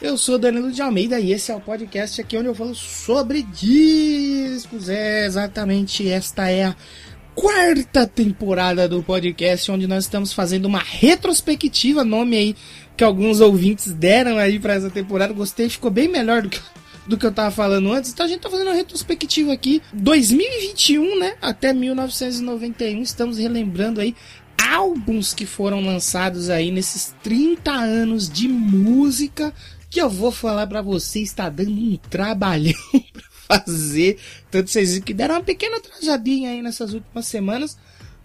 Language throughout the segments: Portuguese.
Eu sou Danilo de Almeida e esse é o podcast aqui onde eu falo sobre discos. É exatamente esta é a quarta temporada do podcast onde nós estamos fazendo uma retrospectiva, nome aí que alguns ouvintes deram aí para essa temporada. Gostei, ficou bem melhor do que do que eu tava falando antes. Então a gente tá fazendo uma retrospectiva aqui, 2021, né, até 1991. Estamos relembrando aí álbuns que foram lançados aí nesses 30 anos de música que eu vou falar pra vocês, está dando um trabalhão pra fazer. Tanto vocês que deram uma pequena atrasadinha aí nessas últimas semanas,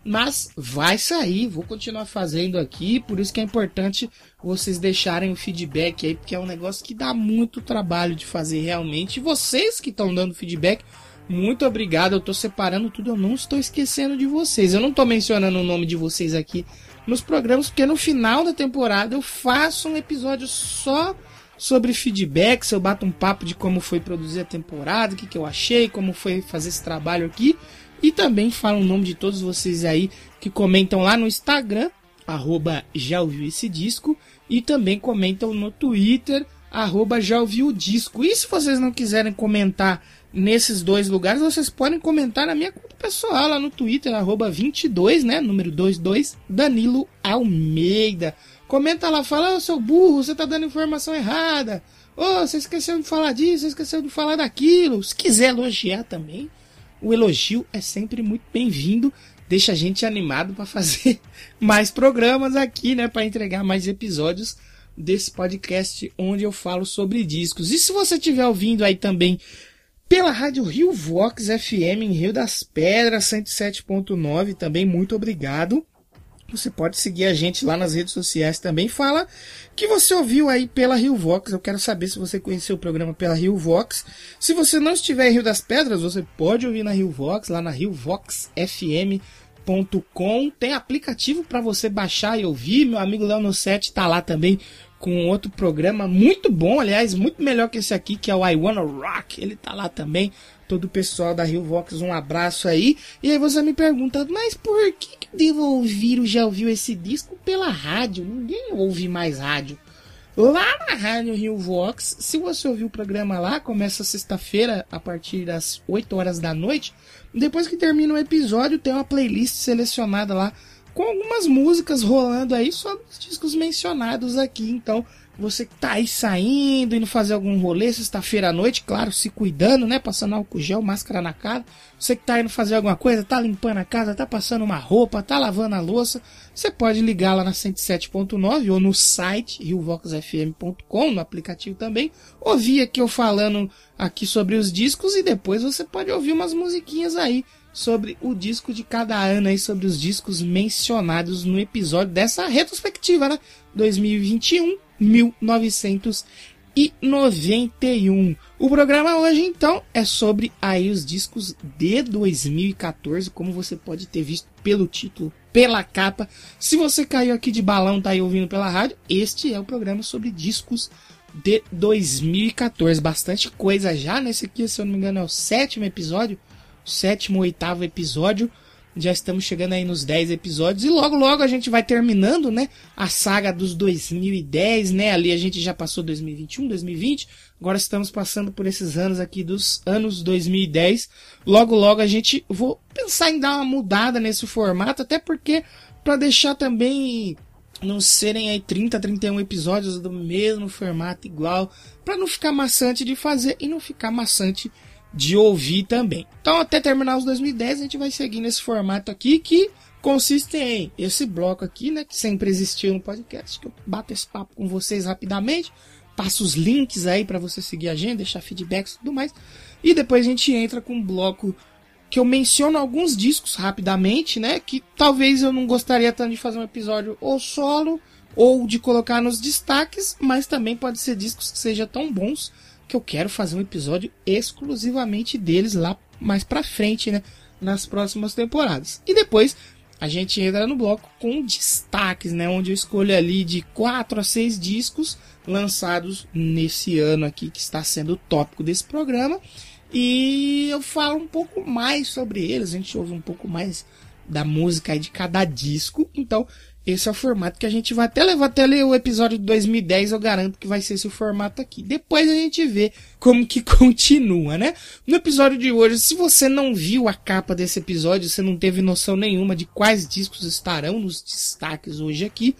mas vai sair, vou continuar fazendo aqui, por isso que é importante vocês deixarem o feedback aí, porque é um negócio que dá muito trabalho de fazer realmente. E vocês que estão dando feedback, muito obrigado. Eu tô separando tudo, eu não estou esquecendo de vocês. Eu não tô mencionando o nome de vocês aqui nos programas, porque no final da temporada eu faço um episódio só sobre feedbacks. Eu bato um papo de como foi produzir a temporada, o que, que eu achei, como foi fazer esse trabalho aqui. E também falo o nome de todos vocês aí que comentam lá no Instagram, arroba já ouviu esse disco. E também comentam no Twitter, arroba já ouviu o disco. E se vocês não quiserem comentar nesses dois lugares, vocês podem comentar na minha conta pessoal lá no Twitter, arroba 22, né? Número 22, Danilo Almeida. Comenta lá, fala, ô seu burro, você tá dando informação errada. Ô, você esqueceu de falar disso, você esqueceu de falar daquilo. Se quiser elogiar também, o elogio é sempre muito bem-vindo. Deixa a gente animado para fazer mais programas aqui, né? Para entregar mais episódios desse podcast onde eu falo sobre discos. E se você estiver ouvindo aí também pela rádio Rio Vox FM em Rio das Pedras 107.9, também muito obrigado. Você pode seguir a gente lá nas redes sociais também. Fala que você ouviu aí pela Rio Vox. Eu quero saber se você conheceu o programa pela Rio Vox. Se você não estiver em Rio das Pedras, você pode ouvir na Rio Vox, lá na Rio Vox FM. Tem aplicativo para você baixar e ouvir. Meu amigo Léo Nossetti tá lá também com outro programa muito bom, aliás, muito melhor que esse aqui, que é o I Wanna Rock. Ele tá lá também. Todo o pessoal da Rio Vox, um abraço aí. E aí você me pergunta, mas por que, que devo ouvir ou já ouviu esse disco pela rádio? Ninguém ouve mais rádio. Lá na Rádio Rio Vox, se você ouvir o programa lá, começa sexta-feira a partir das 8 horas da noite. Depois que termina o episódio, tem uma playlist selecionada lá com algumas músicas rolando aí sobre os discos mencionados aqui. Então, você que tá aí saindo, indo fazer algum rolê sexta-feira à noite, claro, se cuidando, né? Passando álcool gel, máscara na cara. Você que tá indo fazer alguma coisa, tá limpando a casa, tá passando uma roupa, tá lavando a louça, você pode ligar lá na 107.9 ou no site riovoxfm.com, no aplicativo também. Ouvir aqui eu falando aqui sobre os discos e depois você pode ouvir umas musiquinhas aí sobre o disco de cada ano aí, sobre os discos mencionados no episódio dessa retrospectiva, né? 2021, 1991. O programa hoje, então, é sobre aí os discos de 2014, como você pode ter visto pelo título, pela capa. Se você caiu aqui de balão, tá aí ouvindo pela rádio, este é o programa sobre discos de 2014. Bastante coisa já nesse aqui, se eu não me engano, é o sétimo episódio sétimo, oitavo episódio. Já estamos chegando aí nos 10 episódios e logo logo a gente vai terminando, né, a saga dos 2010, né? Ali a gente já passou 2021, 2020. Agora estamos passando por esses anos aqui dos anos 2010. Logo logo a gente vou pensar em dar uma mudada nesse formato, até porque para deixar também não serem aí 30, 31 episódios do mesmo formato igual, para não ficar maçante de fazer e não ficar maçante de ouvir também. Então, até terminar os 2010, a gente vai seguir nesse formato aqui que consiste em esse bloco aqui, né, que sempre existiu no podcast, que eu bato esse papo com vocês rapidamente, passo os links aí para você seguir a gente, deixar feedbacks e tudo mais. E depois a gente entra com um bloco que eu menciono alguns discos rapidamente, né, que talvez eu não gostaria tanto de fazer um episódio ou solo ou de colocar nos destaques, mas também pode ser discos que sejam tão bons que eu quero fazer um episódio exclusivamente deles lá mais pra frente, né? Nas próximas temporadas. E depois a gente entra no bloco com destaques, né? Onde eu escolho ali de 4 a 6 discos lançados nesse ano aqui, que está sendo o tópico desse programa. E eu falo um pouco mais sobre eles, a gente ouve um pouco mais da música de cada disco. Então, esse é o formato que a gente vai até levar até ler o episódio de 2010, eu garanto que vai ser esse o formato aqui. Depois a gente vê como que continua, né? No episódio de hoje, se você não viu a capa desse episódio, você não teve noção nenhuma de quais discos estarão nos destaques hoje aqui,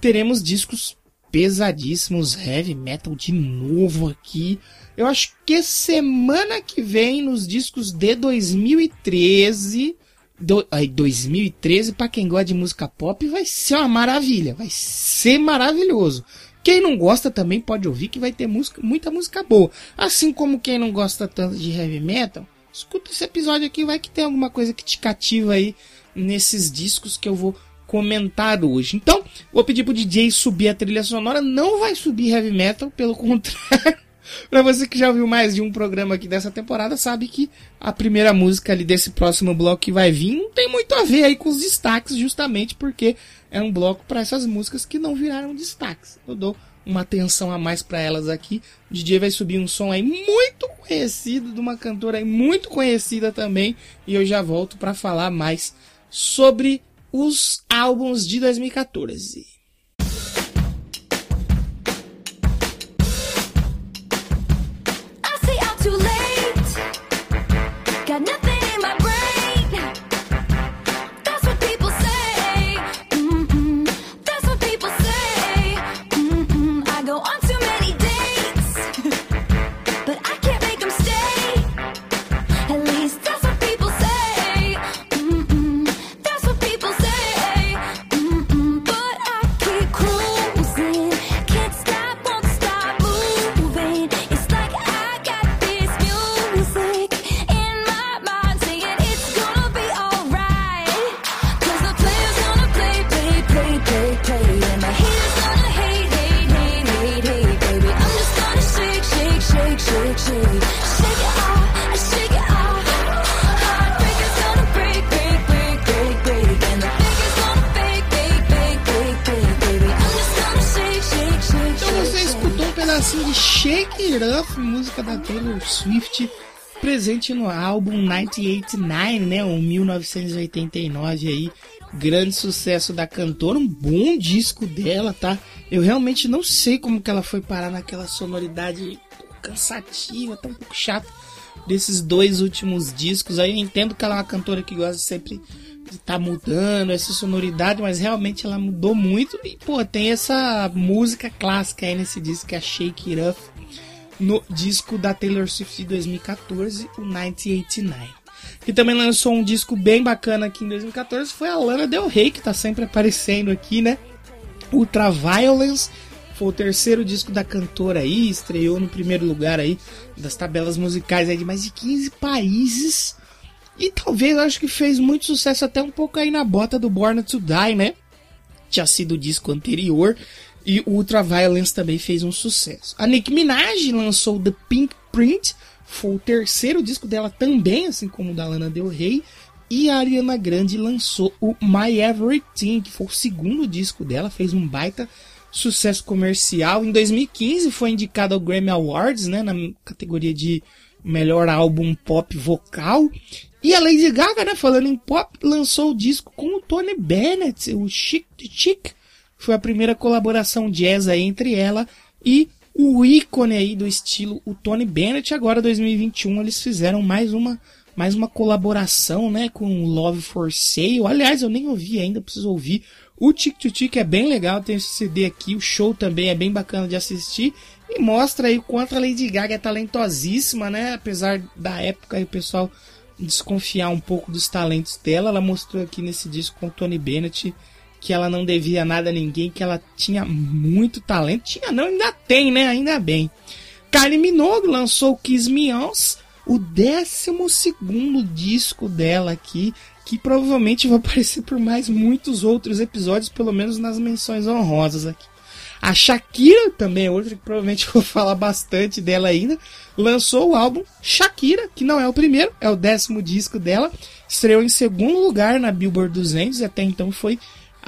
teremos discos pesadíssimos, heavy metal de novo aqui. Eu acho que semana que vem, nos discos de 2013, do, aí, 2013, para quem gosta de música pop, vai ser uma maravilha. Vai ser maravilhoso. Quem não gosta também pode ouvir que vai ter música, muita música boa. Assim como quem não gosta tanto de heavy metal, escuta esse episódio aqui, vai que tem alguma coisa que te cativa aí nesses discos que eu vou comentar hoje. Então, vou pedir pro DJ subir a trilha sonora. Não vai subir heavy metal, pelo contrário. Pra você que já ouviu mais de um programa aqui dessa temporada, sabe que a primeira música ali desse próximo bloco que vai vir não tem muito a ver aí com os destaques, justamente porque é um bloco para essas músicas que não viraram destaques. Eu dou uma atenção a mais para elas aqui. O DJ vai subir um som aí muito conhecido, de uma cantora aí muito conhecida também, e eu já volto para falar mais sobre os álbuns de 2014. Presente no álbum 1989, né, o 1989 aí, grande sucesso da cantora, um bom disco dela, tá? Eu realmente não sei como que ela foi parar naquela sonoridade cansativa, tão um pouco chata desses dois últimos discos. Aí eu entendo que ela é uma cantora que gosta sempre de estar tá mudando essa sonoridade, mas realmente ela mudou muito e pô, tem essa música clássica aí nesse disco que é Shake It Up no disco da Taylor Swift de 2014, o 1989. Que também lançou um disco bem bacana aqui em 2014 foi a Lana Del Rey, que tá sempre aparecendo aqui, né? Ultra Violence foi o terceiro disco da cantora aí, estreou no primeiro lugar aí das tabelas musicais aí de mais de 15 países. E talvez acho que fez muito sucesso até um pouco aí na bota do Born to Die, né? Tinha sido o disco anterior. E o Ultraviolence também fez um sucesso. A Nicki Minaj lançou The Pink Print, foi o terceiro disco dela também, assim como o da Lana Del Rey. E a Ariana Grande lançou o My Everything, que foi o segundo disco dela, fez um baita sucesso comercial. Em 2015 foi indicado ao Grammy Awards, né, na categoria de melhor álbum pop vocal. E a Lady Gaga, né, falando em pop, lançou o disco com o Tony Bennett, o Chic Chic, foi a primeira colaboração jazz aí entre ela e o ícone aí do estilo, o Tony Bennett. Agora, 2021, eles fizeram mais uma mais uma colaboração, né, com Love for Sale. Aliás, eu nem ouvi ainda, preciso ouvir. O Tic Tic Tic é bem legal, tem esse CD aqui. O show também é bem bacana de assistir e mostra aí o quanto a Lady Gaga é talentosíssima, né? Apesar da época aí o pessoal desconfiar um pouco dos talentos dela, ela mostrou aqui nesse disco com o Tony Bennett que ela não devia nada a ninguém, que ela tinha muito talento. Tinha não, ainda tem, né? Ainda bem. Kylie Minogue lançou Kiss Me Ons, o 12 disco dela aqui, que provavelmente vai aparecer por mais muitos outros episódios, pelo menos nas menções honrosas aqui. A Shakira, também é outra que provavelmente vou falar bastante dela ainda, lançou o álbum Shakira, que não é o primeiro, é o décimo disco dela. Estreou em segundo lugar na Billboard 200 e até então foi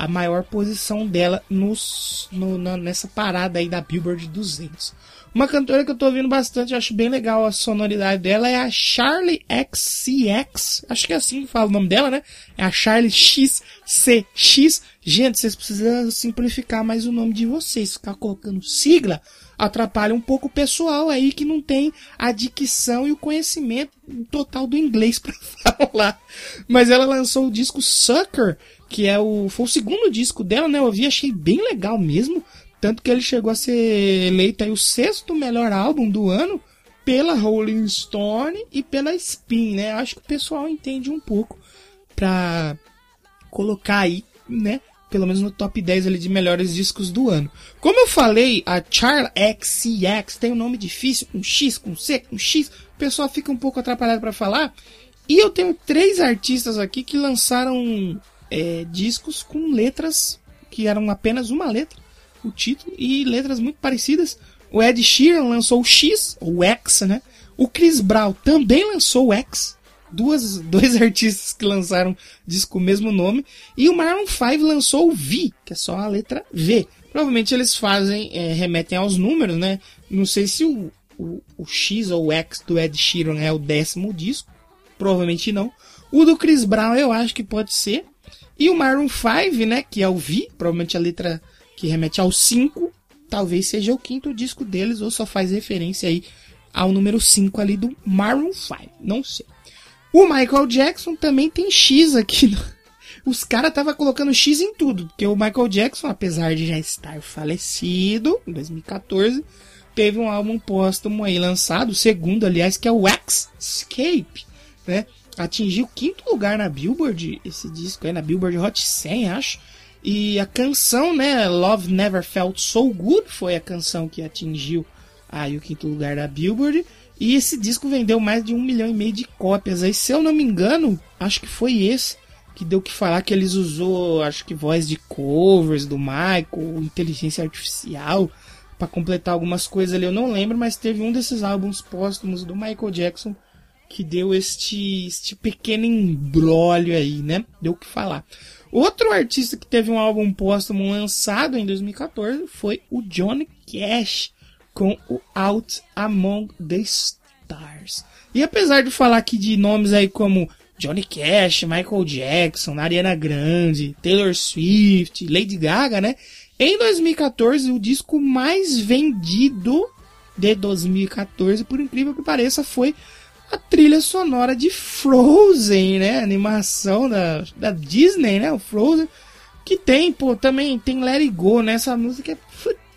a maior posição dela nos, no, na, nessa parada aí da Billboard 200. Uma cantora que eu tô ouvindo bastante, acho bem legal a sonoridade dela, é a Charlie XCX. Acho que é assim que fala o nome dela, né? É a Charlie XCX. Gente, vocês precisam simplificar mais o nome de vocês. Ficar colocando sigla atrapalha um pouco o pessoal aí que não tem a dicção e o conhecimento total do inglês para falar. Mas ela lançou o disco Sucker, que é o foi o segundo disco dela, né? Eu ouvi, achei bem legal mesmo. Tanto que ele chegou a ser eleito aí o sexto melhor álbum do ano pela Rolling Stone e pela Spin, né? Acho que o pessoal entende um pouco pra colocar aí, né? Pelo menos no top 10 ali de melhores discos do ano. Como eu falei, a Charlie XCX tem um nome difícil, com X, com C, com X. O pessoal fica um pouco atrapalhado para falar. E eu tenho três artistas aqui que lançaram é, discos com letras que eram apenas uma letra o título e letras muito parecidas. O Ed Sheeran lançou o X, ou X, né? O Chris Brown também lançou o X. Duas, dois artistas que lançaram disco com o mesmo nome. E o Maroon 5 lançou o V, que é só a letra V. Provavelmente eles fazem, é, remetem aos números, né? Não sei se o, o, o X ou o X do Ed Sheeran é o décimo disco. Provavelmente não. O do Chris Brown eu acho que pode ser. E o Maroon 5, né? Que é o V, provavelmente a letra que remete ao 5, talvez seja o quinto disco deles, ou só faz referência aí ao número 5 ali do Maroon 5, não sei. O Michael Jackson também tem X aqui. No... Os caras estavam colocando X em tudo, porque o Michael Jackson, apesar de já estar falecido em 2014, teve um álbum póstumo aí lançado, o segundo, aliás, que é o X Escape, né? Atingiu quinto lugar na Billboard, esse disco aí, na Billboard Hot 100, acho. E a canção, né, Love Never Felt So Good, foi a canção que atingiu aí o quinto lugar da Billboard. E esse disco vendeu mais de um milhão e meio de cópias. Aí, se eu não me engano, acho que foi esse que deu que falar que eles usou, acho que voz de covers do Michael, inteligência artificial para completar algumas coisas ali. Eu não lembro, mas teve um desses álbuns póstumos do Michael Jackson que deu este, este pequeno embrólio aí, né? Deu o que falar. Outro artista que teve um álbum póstumo lançado em 2014 foi o Johnny Cash com o Out Among the Stars. E apesar de falar aqui de nomes aí como Johnny Cash, Michael Jackson, Ariana Grande, Taylor Swift, Lady Gaga, né? Em 2014, o disco mais vendido de 2014, por incrível que pareça, foi a trilha sonora de Frozen, né? A animação da, da Disney, né? O Frozen. Que tem, pô, também tem Let It Go, né? Essa música é,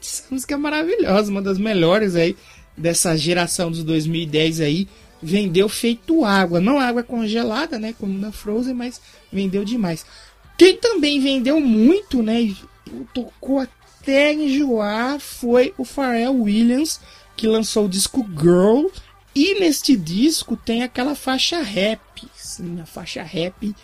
essa música é maravilhosa, uma das melhores aí dessa geração dos 2010 aí. Vendeu feito água. Não água congelada, né? Como na Frozen, mas vendeu demais. Quem também vendeu muito, né? E tocou até enjoar foi o Pharrell Williams, que lançou o disco Girl e neste disco tem aquela faixa rap, sim, a faixa rap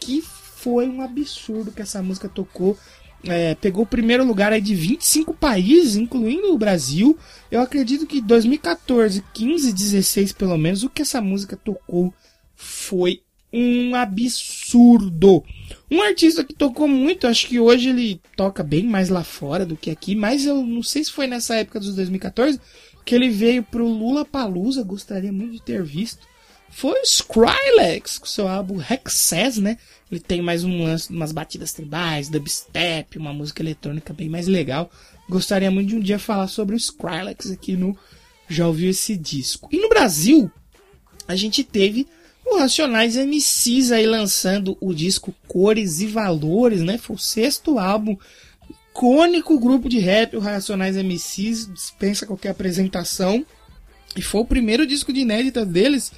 que foi um absurdo que essa música tocou. É, pegou o primeiro lugar aí de 25 países, incluindo o Brasil. Eu acredito que 2014, 15, 16 pelo menos, o que essa música tocou foi um absurdo. Um artista que tocou muito, acho que hoje ele toca bem mais lá fora do que aqui, mas eu não sei se foi nessa época dos 2014 que ele veio pro Lula Palusa, gostaria muito de ter visto, foi o Skrillex, com seu álbum Hexes, né? Ele tem mais um lance, umas batidas tribais, dubstep, uma música eletrônica bem mais legal. Gostaria muito de um dia falar sobre o Skrillex aqui no Já Ouviu Esse Disco. E no Brasil, a gente teve o Racionais MCs aí lançando o disco Cores e Valores, né? Foi o sexto álbum icônico grupo de rap, o Racionais MCs, dispensa qualquer apresentação. E foi o primeiro disco de inédita deles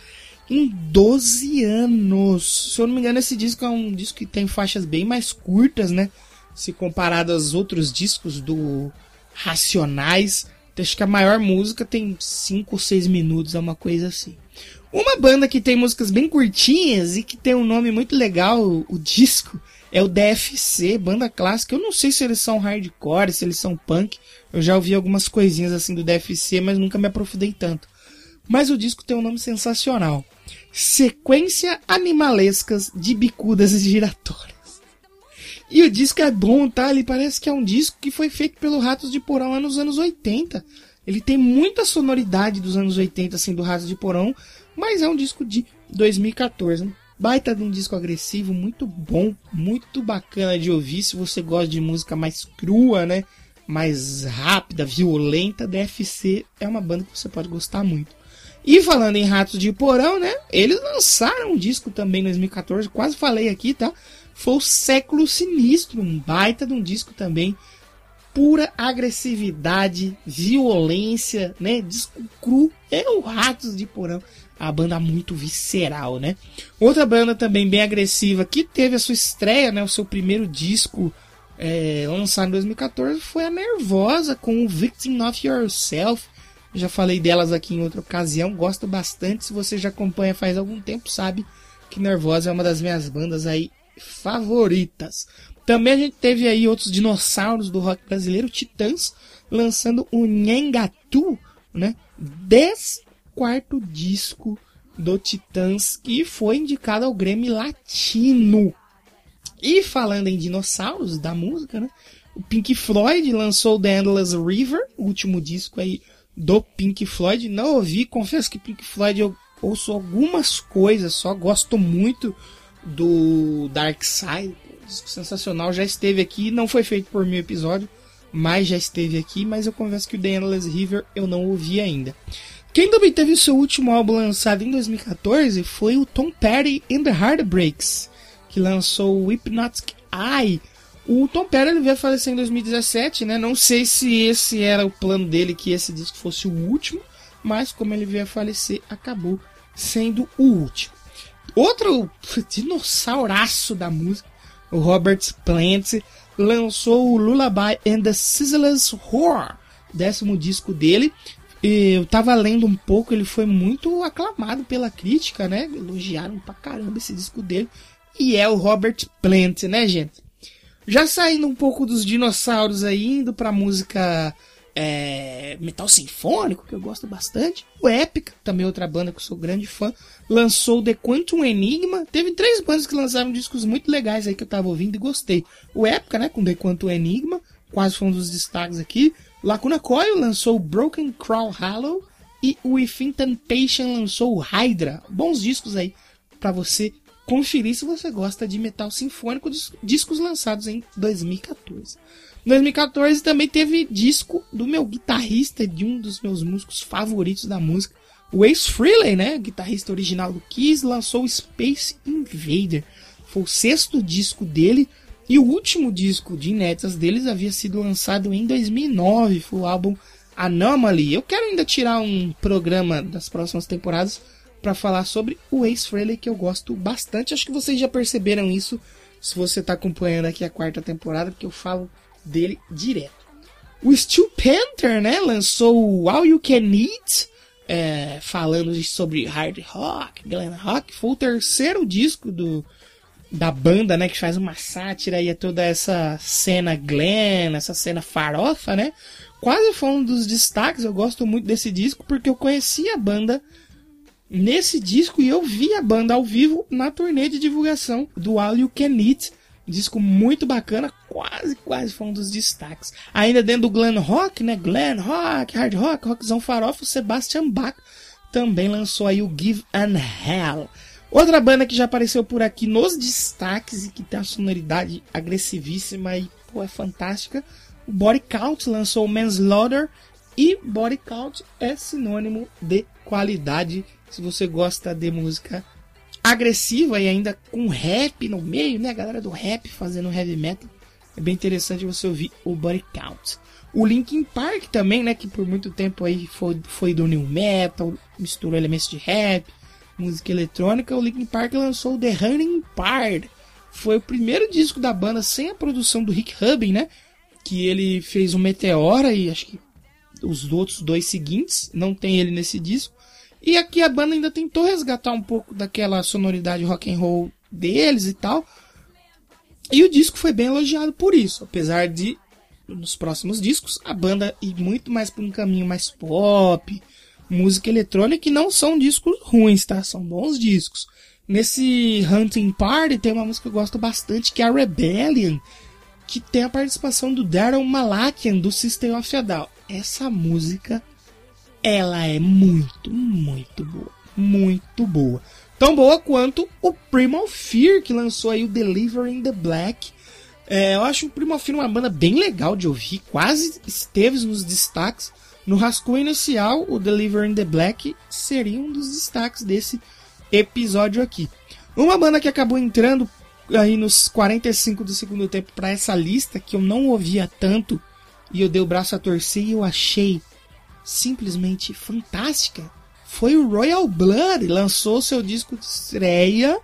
em 12 anos. Se eu não me engano, esse disco é um disco que tem faixas bem mais curtas, né? Se comparado aos outros discos do Racionais. Acho que a maior música tem 5 ou 6 minutos, é uma coisa assim. Uma banda que tem músicas bem curtinhas e que tem um nome muito legal, o disco, é o DFC, banda clássica. Eu não sei se eles são hardcore, se eles são punk. Eu já ouvi algumas coisinhas assim do DFC, mas nunca me aprofundei tanto. Mas o disco tem um nome sensacional. Sequência Animalescas de Bicudas Giratórias. E o disco é bom, tá? Ele parece que é um disco que foi feito pelo Ratos de Porão lá nos anos 80. Ele tem muita sonoridade dos anos 80, assim, do Ratos de Porão, mas é um disco de 2014. Baita de um disco agressivo, muito bom, muito bacana de ouvir. Se você gosta de música mais crua, né? Mais rápida, violenta, DFC é uma banda que você pode gostar muito. E falando em Ratos de Porão, né? Eles lançaram um disco também em 2014, quase falei aqui, tá? Foi o Século Sinistro, um baita de um disco também. Pura agressividade, violência, né? Disco cru. É o Ratos de Porão. A banda muito visceral, né? Outra banda também bem agressiva que teve a sua estreia, né? O seu primeiro disco é, lançado em 2014 foi a Nervosa com o Victim of Yourself já falei delas aqui em outra ocasião, gosto bastante. Se você já acompanha faz algum tempo, sabe que Nervosa é uma das minhas bandas aí favoritas. Também a gente teve aí outros dinossauros do rock brasileiro, Titãs, lançando o Nhengatu, né? 10 quarto disco do Titãs que foi indicado ao Grêmio Latino. E falando em dinossauros da música, né? O Pink Floyd lançou The Endless River, o último disco aí do Pink Floyd. Não ouvi, confesso que Pink Floyd eu ouço algumas coisas, só gosto muito do Dark Side. Disco sensacional, já esteve aqui, não foi feito por mil episódio, mas já esteve aqui, mas eu confesso que o The Endless River eu não ouvi ainda. Quem também teve o seu último álbum lançado em 2014 foi o Tom Petty and the Heartbreaks, que lançou o Hypnotic Eye, o Tom Petty ele veio falecer em 2017, né? Não sei se esse era o plano dele, que esse disco fosse o último, mas como ele veio a falecer, acabou sendo o último. Outro dinossauraço da música, o Robert Plant, lançou o Lullaby and the Sizzlers Horror, décimo disco dele. Eu tava lendo um pouco, ele foi muito aclamado pela crítica, né? Elogiaram pra caramba esse disco dele. E é o Robert Plant, né, gente? Já saindo um pouco dos dinossauros aí, indo pra música é, metal sinfônico, que eu gosto bastante. O Epica, também outra banda que eu sou grande fã, lançou The Quantum Enigma. Teve três bandas que lançaram discos muito legais aí que eu tava ouvindo e gostei. O Epica, né, com The Quantum Enigma, quase foi um dos destaques aqui. Lacuna Coil lançou Broken Crow Hollow e o Within Temptation lançou Hydra. Bons discos aí para você conferir se você gosta de metal sinfônico, discos lançados em 2014. Em 2014 também teve disco do meu guitarrista, de um dos meus músicos favoritos da música, o Ace Frehley, né? Guitarrista original do Kiss, lançou Space Invader. Foi o sexto disco dele e o último disco de inéditas deles havia sido lançado em 2009. Foi o álbum Anomaly. Eu quero ainda tirar um programa das próximas temporadas para falar sobre o Ace Frehley, que eu gosto bastante. Acho que vocês já perceberam isso se você está acompanhando aqui a quarta temporada, porque eu falo dele direto. O Steel Panther, né, lançou o All You Can Eat, é, falando sobre hard rock, glam rock. Foi o terceiro disco do, da banda, né, que faz uma sátira e é toda essa cena glam, essa cena farofa, né. Quase foi um dos destaques, eu gosto muito desse disco porque eu conheci a banda nesse disco e eu vi a banda ao vivo na turnê de divulgação do All You Can Eat. Disco muito bacana, quase, quase foi um dos destaques. Ainda dentro do glam rock, né? Glam rock, hard rock, rockzão farofa, o Sebastian Bach também lançou aí o Give and Hell. Outra banda que já apareceu por aqui nos destaques e que tem uma sonoridade agressivíssima e pô, é fantástica. O Body Count lançou Manslaughter e Body Count é sinônimo de qualidade se você gosta de música agressiva e ainda com rap no meio, né? A galera do rap fazendo heavy metal. É bem interessante você ouvir o Body Count. O Linkin Park também, né? Que por muito tempo aí foi, foi do new metal, misturou elementos de rap, música eletrônica. O Linkin Park lançou The Running Part. Foi o primeiro disco da banda sem a produção do Rick Rubin, né? Que ele fez o Meteora e acho que os outros dois seguintes. Não tem ele nesse disco. E aqui a banda ainda tentou resgatar um pouco daquela sonoridade rock and roll deles e tal. E o disco foi bem elogiado por isso, apesar de nos próximos discos a banda ir muito mais por um caminho mais pop, música eletrônica, que não são discos ruins, tá? São bons discos. Nesse Hunting Party tem uma música que eu gosto bastante, que é a Rebellion, que tem a participação do Daryl Malakian do System of a Down. Essa música, ela é muito, muito boa. Muito boa. Tão boa quanto o Primal Fear, que lançou aí o Delivering the Black. É, eu acho o Primal Fear uma banda bem legal de ouvir, quase esteve nos destaques. No rascunho inicial, o Delivering the Black seria um dos destaques desse episódio aqui. Uma banda que acabou entrando aí nos 45 do segundo tempo para essa lista, que eu não ouvia tanto, e eu dei o braço a torcer e eu achei simplesmente fantástica, foi o Royal Blood. Lançou seu disco de estreia,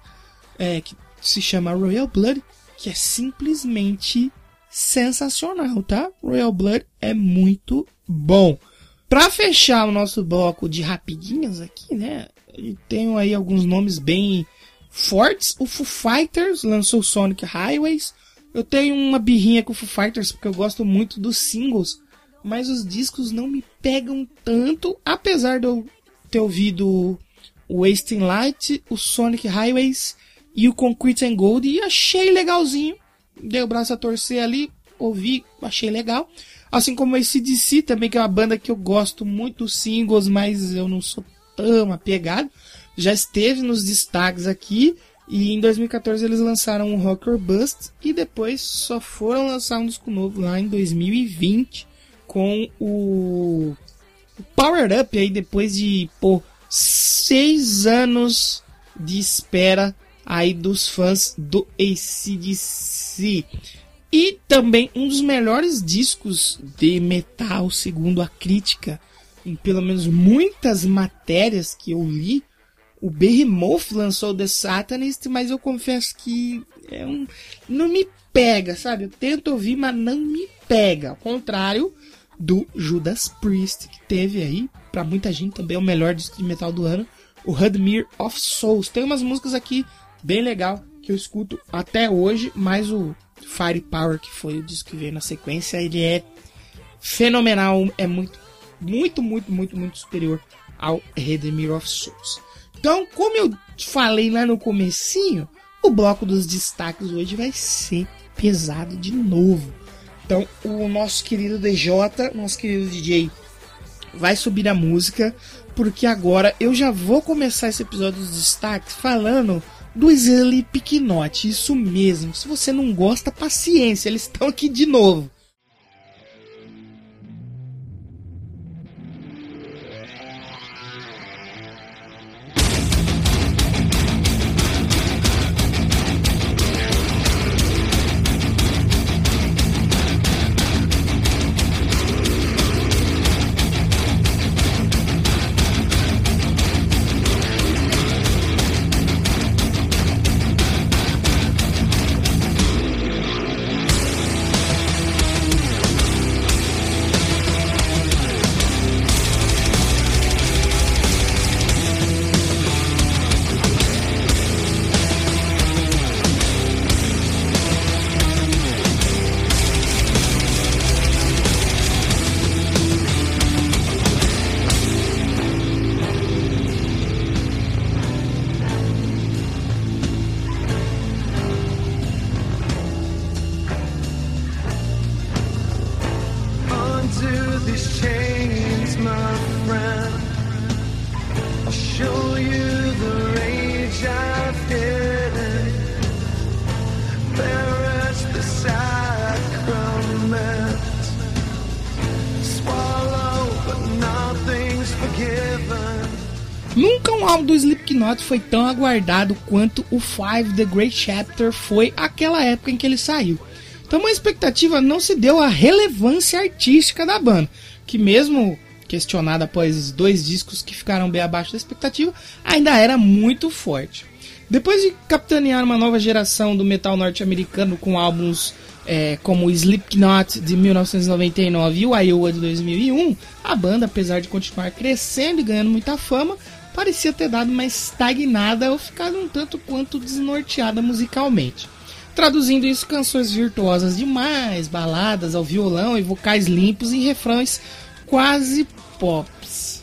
é, que se chama Royal Blood, que é simplesmente sensacional, tá? Royal Blood é muito bom. Para fechar o nosso bloco de rapidinhas aqui, né? Tenho aí alguns nomes bem fortes. O Foo Fighters lançou Sonic Highways. Eu tenho uma birrinha com o Foo Fighters porque eu gosto muito dos singles, mas os discos não me pegam tanto, apesar de eu ter ouvido o Wasting Light, o Sonic Highways e o Concrete and Gold e achei legalzinho. Dei o braço a torcer ali, ouvi, achei legal. Assim como o ACDC também, que é uma banda que eu gosto muito dos singles, mas eu não sou tão apegado. Já esteve nos destaques aqui. E em 2014 eles lançaram o Rock or Bust. E depois só foram lançar um disco novo lá em 2020. Com o Power Up aí depois de pô, seis anos de espera aí dos fãs do ACDC. E também um dos melhores discos de metal, segundo a crítica, em pelo menos muitas matérias que eu li. O Behemoth lançou The Satanist, mas eu confesso que é um, não me pega, sabe? Eu tento ouvir, mas não me pega. Ao contrário do Judas Priest, que teve aí, para muita gente também, o melhor disco de metal do ano, o Hudmere of Souls. Tem umas músicas aqui bem legal que eu escuto até hoje, mas o Firepower, que foi o disco que veio na sequência, ele é fenomenal, é muito, muito, muito, muito, muito superior ao Redemir of Souls. Então, como eu falei lá no comecinho, o bloco dos destaques hoje vai ser pesado de novo. Então, o nosso querido DJ, nosso querido DJ, vai subir a música, porque agora eu já vou começar esse episódio dos destaques falando do Slipknot. Isso mesmo. Se você não gosta, paciência, eles estão aqui de novo. Foi tão aguardado quanto o Five The Great Chapter foi aquela época em que ele saiu. Então uma expectativa não se deu à relevância artística da banda, que mesmo questionada após dois discos que ficaram bem abaixo da expectativa, ainda era muito forte. Depois de capitanear uma nova geração do metal norte-americano com álbuns é, como Slipknot de 1999 e o Iowa de 2001, a banda, apesar de continuar crescendo e ganhando muita fama, parecia ter dado uma estagnada ou ficado um tanto quanto desnorteada musicalmente. Traduzindo isso, canções virtuosas demais, baladas ao violão e vocais limpos e refrões quase pops.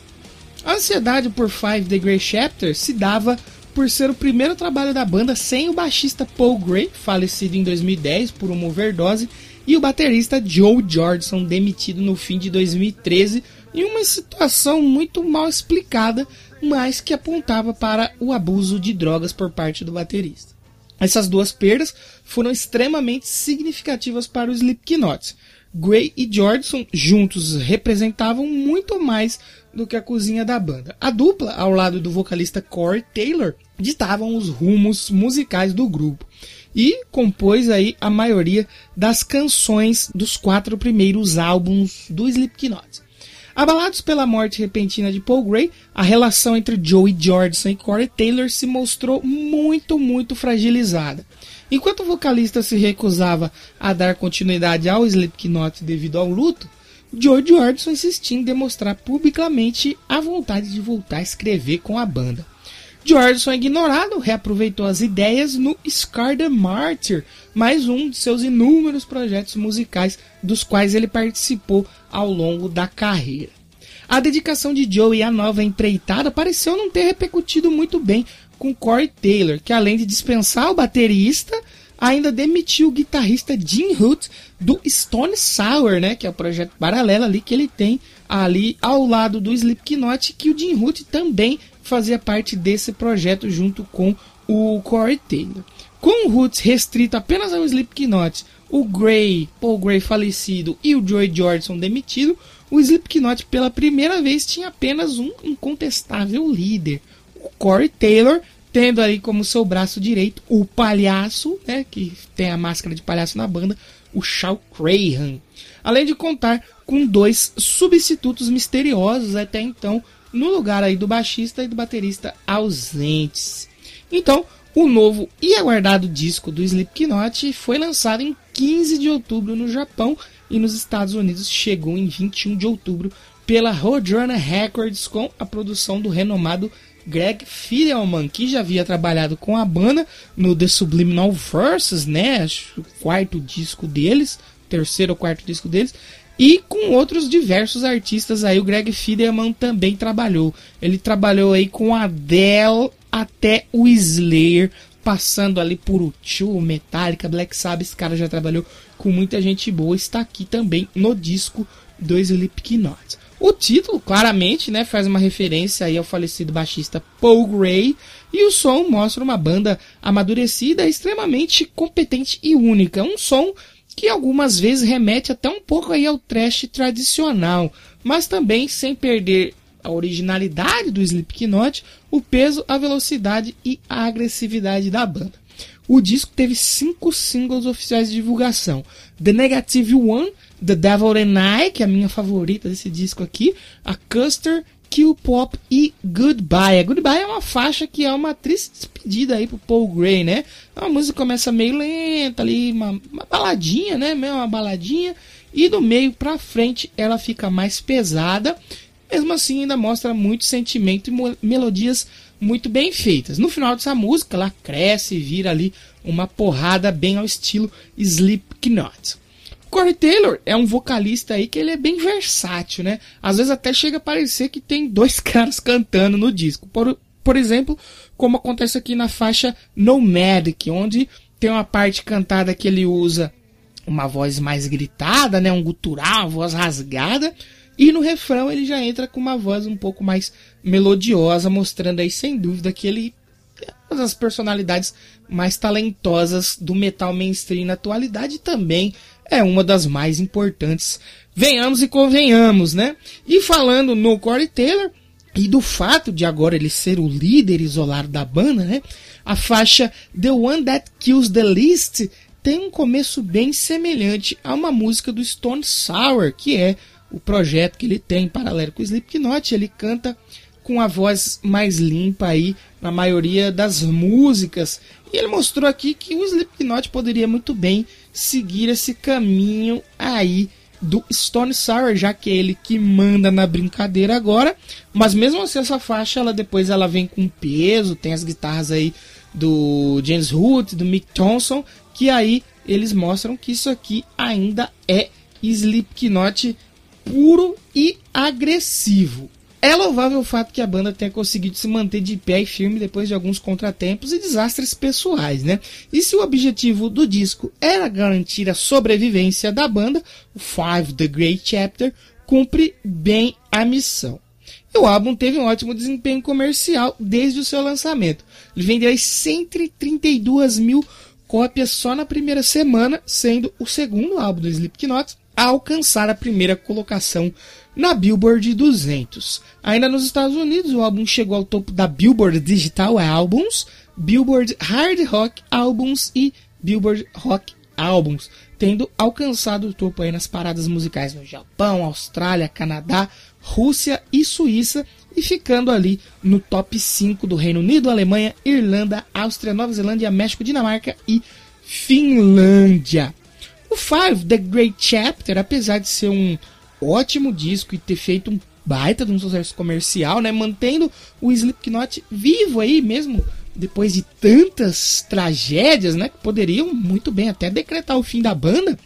A ansiedade por Five The Grey Chapter se dava por ser o primeiro trabalho da banda sem o baixista Paul Gray, falecido em 2010 por uma overdose, e o baterista Joe Jordison, demitido no fim de 2013, em uma situação muito mal explicada, mas que apontava para o abuso de drogas por parte do baterista. Essas duas perdas foram extremamente significativas para o Slipknot. Gray e Jordison juntos representavam muito mais do que a cozinha da banda. A dupla, ao lado do vocalista Corey Taylor, ditavam os rumos musicais do grupo e compôs aí a maioria das canções dos quatro primeiros álbuns do Slipknot. Abalados pela morte repentina de Paul Gray, a relação entre Joey Jordison e Corey Taylor se mostrou muito, muito fragilizada. Enquanto o vocalista se recusava a dar continuidade ao Slipknot devido ao luto, Joey Jordison insistia em demonstrar publicamente a vontade de voltar a escrever com a banda. Jordison, ignorado, reaproveitou as ideias no Scar the Martyr, mais um de seus inúmeros projetos musicais dos quais ele participou ao longo da carreira. A dedicação de Joey à nova empreitada pareceu não ter repercutido muito bem com Corey Taylor, que além de dispensar o baterista, ainda demitiu o guitarrista Jim Hoot do Stone Sour, né, que é o projeto paralelo ali que ele tem ali ao lado do Slipknot, que o Jim Hoot também fazia parte desse projeto junto com o Corey Taylor. Com o Roots restrito apenas ao Slipknot, o Gray, Paul Gray falecido e o Joey Jordison demitido, o Slipknot pela primeira vez tinha apenas um incontestável líder, o Corey Taylor, tendo aí como seu braço direito o palhaço, né, que tem a máscara de palhaço na banda, o Shaw Crahan. Além de contar com dois substitutos misteriosos até então no lugar aí do baixista e do baterista ausentes. Então, o novo e aguardado disco do Slipknot foi lançado em 15 de outubro no Japão e nos Estados Unidos chegou em 21 de outubro pela Roadrunner Records com a produção do renomado Greg Fidelman, que já havia trabalhado com a banda no The Subliminal Verses, né? O quarto disco deles, terceiro ou quarto disco deles, e com outros diversos artistas aí, o Greg Fidelman também trabalhou. Ele trabalhou aí com a Adele até o Slayer, passando ali por o Chu, Metallica, Black Sabbath, esse cara já trabalhou com muita gente boa, está aqui também no disco do Slipknot. O título, claramente, né, faz uma referência aí ao falecido baixista Paul Gray, e o som mostra uma banda amadurecida, extremamente competente e única. Um som que algumas vezes remete até um pouco aí ao trash tradicional, mas também sem perder a originalidade do Slipknot, o peso, a velocidade e a agressividade da banda. O disco teve cinco singles oficiais de divulgação: The Negative One, The Devil and I, que é a minha favorita desse disco aqui, a Custer Kill Pop e Goodbye. Goodbye é uma faixa que é uma triste despedida aí pro Paul Gray, né? A música começa meio lenta ali, uma, uma baladinha, né? Meio uma baladinha. E do meio pra frente ela fica mais pesada. Mesmo assim, ainda mostra muito sentimento e melodias muito bem feitas. No final dessa música, ela cresce e vira ali uma porrada bem ao estilo Slipknot. Corey Taylor é um vocalista aí que ele é bem versátil, né? Às vezes até chega a parecer que tem dois caras cantando no disco. Por, por exemplo, como acontece aqui na faixa Nomadic, onde tem uma parte cantada que ele usa uma voz mais gritada, né? Um gutural, voz rasgada. E no refrão ele já entra com uma voz um pouco mais melodiosa, mostrando aí sem dúvida que ele é uma das personalidades mais talentosas do metal mainstream na atualidade também é uma das mais importantes. Venhamos e convenhamos, né? E falando no Corey Taylor e do fato de agora ele ser o líder isolado da banda, né? A faixa The One That Kills the Least tem um começo bem semelhante a uma música do Stone Sour, que é o projeto que ele tem em paralelo com o Slipknot. Ele canta com a voz mais limpa aí na maioria das músicas. E ele mostrou aqui que o Slipknot poderia muito bem seguir esse caminho aí do Stone Sour, já que é ele que manda na brincadeira agora. Mas mesmo assim, essa faixa, ela depois ela vem com peso, tem as guitarras aí do James Hoot, do Mick Thompson, que aí eles mostram que isso aqui ainda é Slipknot puro e agressivo. É louvável o fato que a banda tenha conseguido se manter de pé e firme depois de alguns contratempos e desastres pessoais, né? E se o objetivo do disco era garantir a sobrevivência da banda, o Five The Great Chapter cumpre bem a missão. E o álbum teve um ótimo desempenho comercial desde o seu lançamento. Ele vendeu 132 mil cópias só na primeira semana, sendo o segundo álbum do Slipknot a alcançar a primeira colocação na Billboard 200. Ainda nos Estados Unidos, o álbum chegou ao topo da Billboard Digital Albums, Billboard Hard Rock Albums e Billboard Rock Albums, tendo alcançado o topo nas paradas musicais no Japão, Austrália, Canadá, Rússia e Suíça e ficando ali no top 5 do Reino Unido, Alemanha, Irlanda, Áustria, Nova Zelândia, México, Dinamarca e Finlândia. O Five, The Great Chapter, apesar de ser um ótimo disco e ter feito um baita de um sucesso comercial, né? Mantendo o Slipknot vivo aí mesmo depois de tantas tragédias, né? Que poderiam muito bem até decretar o fim da banda.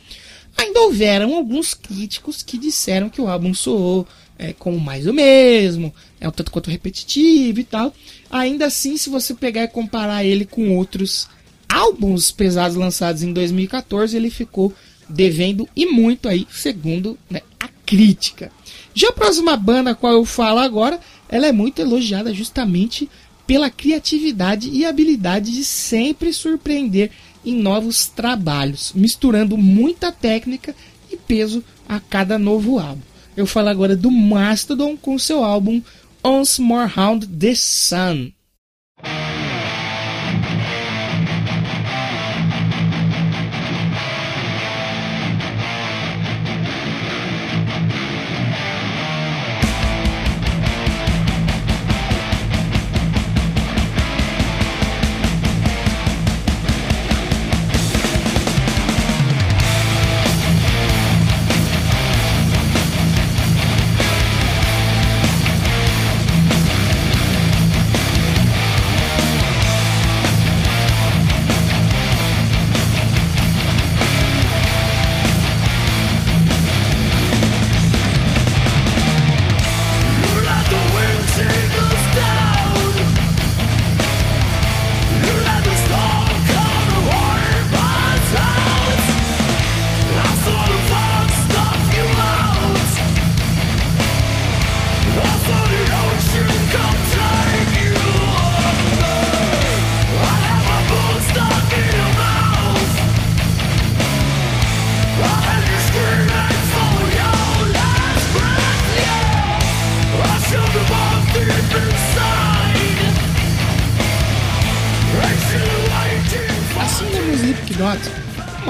Ainda houveram alguns críticos que disseram que o álbum soou é, como mais o mesmo, é um tanto quanto repetitivo e tal. Ainda assim, se você pegar e comparar ele com outros álbuns pesados lançados em 2014, ele ficou devendo e muito aí, segundo né, crítica. Já a próxima banda a qual eu falo agora, ela é muito elogiada justamente pela criatividade e habilidade de sempre surpreender em novos trabalhos, misturando muita técnica e peso a cada novo álbum. Eu falo agora do Mastodon com seu álbum Once More Hound the Sun.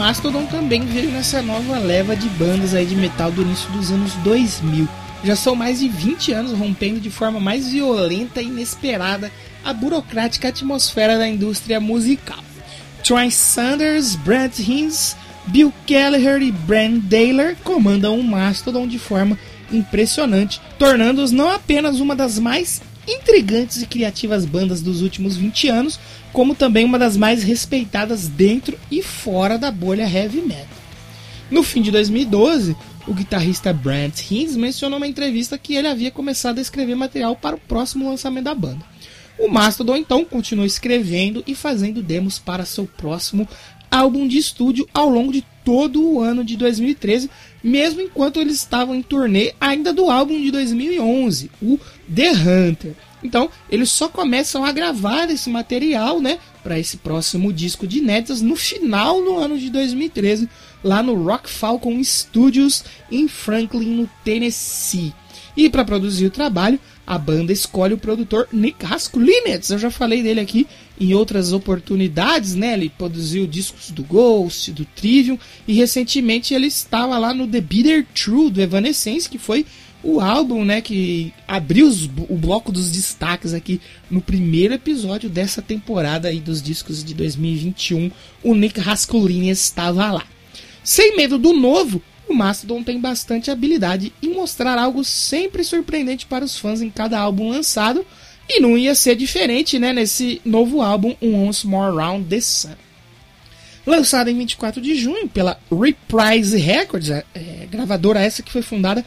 Mastodon também veio nessa nova leva de bandas aí de metal do início dos anos 2000. Já são mais de 20 anos rompendo de forma mais violenta e inesperada a burocrática atmosfera da indústria musical. Troy Sanders, Brent Hinds, Bill Kelleher e Brent Daler comandam o Mastodon de forma impressionante, tornando-os não apenas uma das mais intrigantes e criativas bandas dos últimos 20 anos, como também uma das mais respeitadas dentro e fora da bolha heavy metal. No fim de 2012, o guitarrista Brent Hinds mencionou numa entrevista que ele havia começado a escrever material para o próximo lançamento da banda. O Mastodon então continuou escrevendo e fazendo demos para seu próximo álbum de estúdio ao longo de todo o ano de 2013, mesmo enquanto eles estavam em turnê ainda do álbum de 2011, o The Hunter. Então, eles só começam a gravar esse material, né, para esse próximo disco de inéditas no final do ano de 2013, lá no Rock Falcon Studios em Franklin, no Tennessee. E para produzir o trabalho, a banda escolhe o produtor Nick Raskulinets. Eu já falei dele aqui em outras oportunidades, né? Ele produziu discos do Ghost, do Trivium e recentemente ele estava lá no The Bitter True do Evanescence, que foi o álbum, né, que abriu os, o bloco dos destaques aqui no primeiro episódio dessa temporada aí dos discos de 2021. O Nick Raskulinets estava lá. Sem medo do novo, o Mastodon tem bastante habilidade em mostrar algo sempre surpreendente para os fãs em cada álbum lançado, e não ia ser diferente né, nesse novo álbum, Once More Round the Sun. Lançado em 24 de junho pela Reprise Records, é, gravadora essa que foi fundada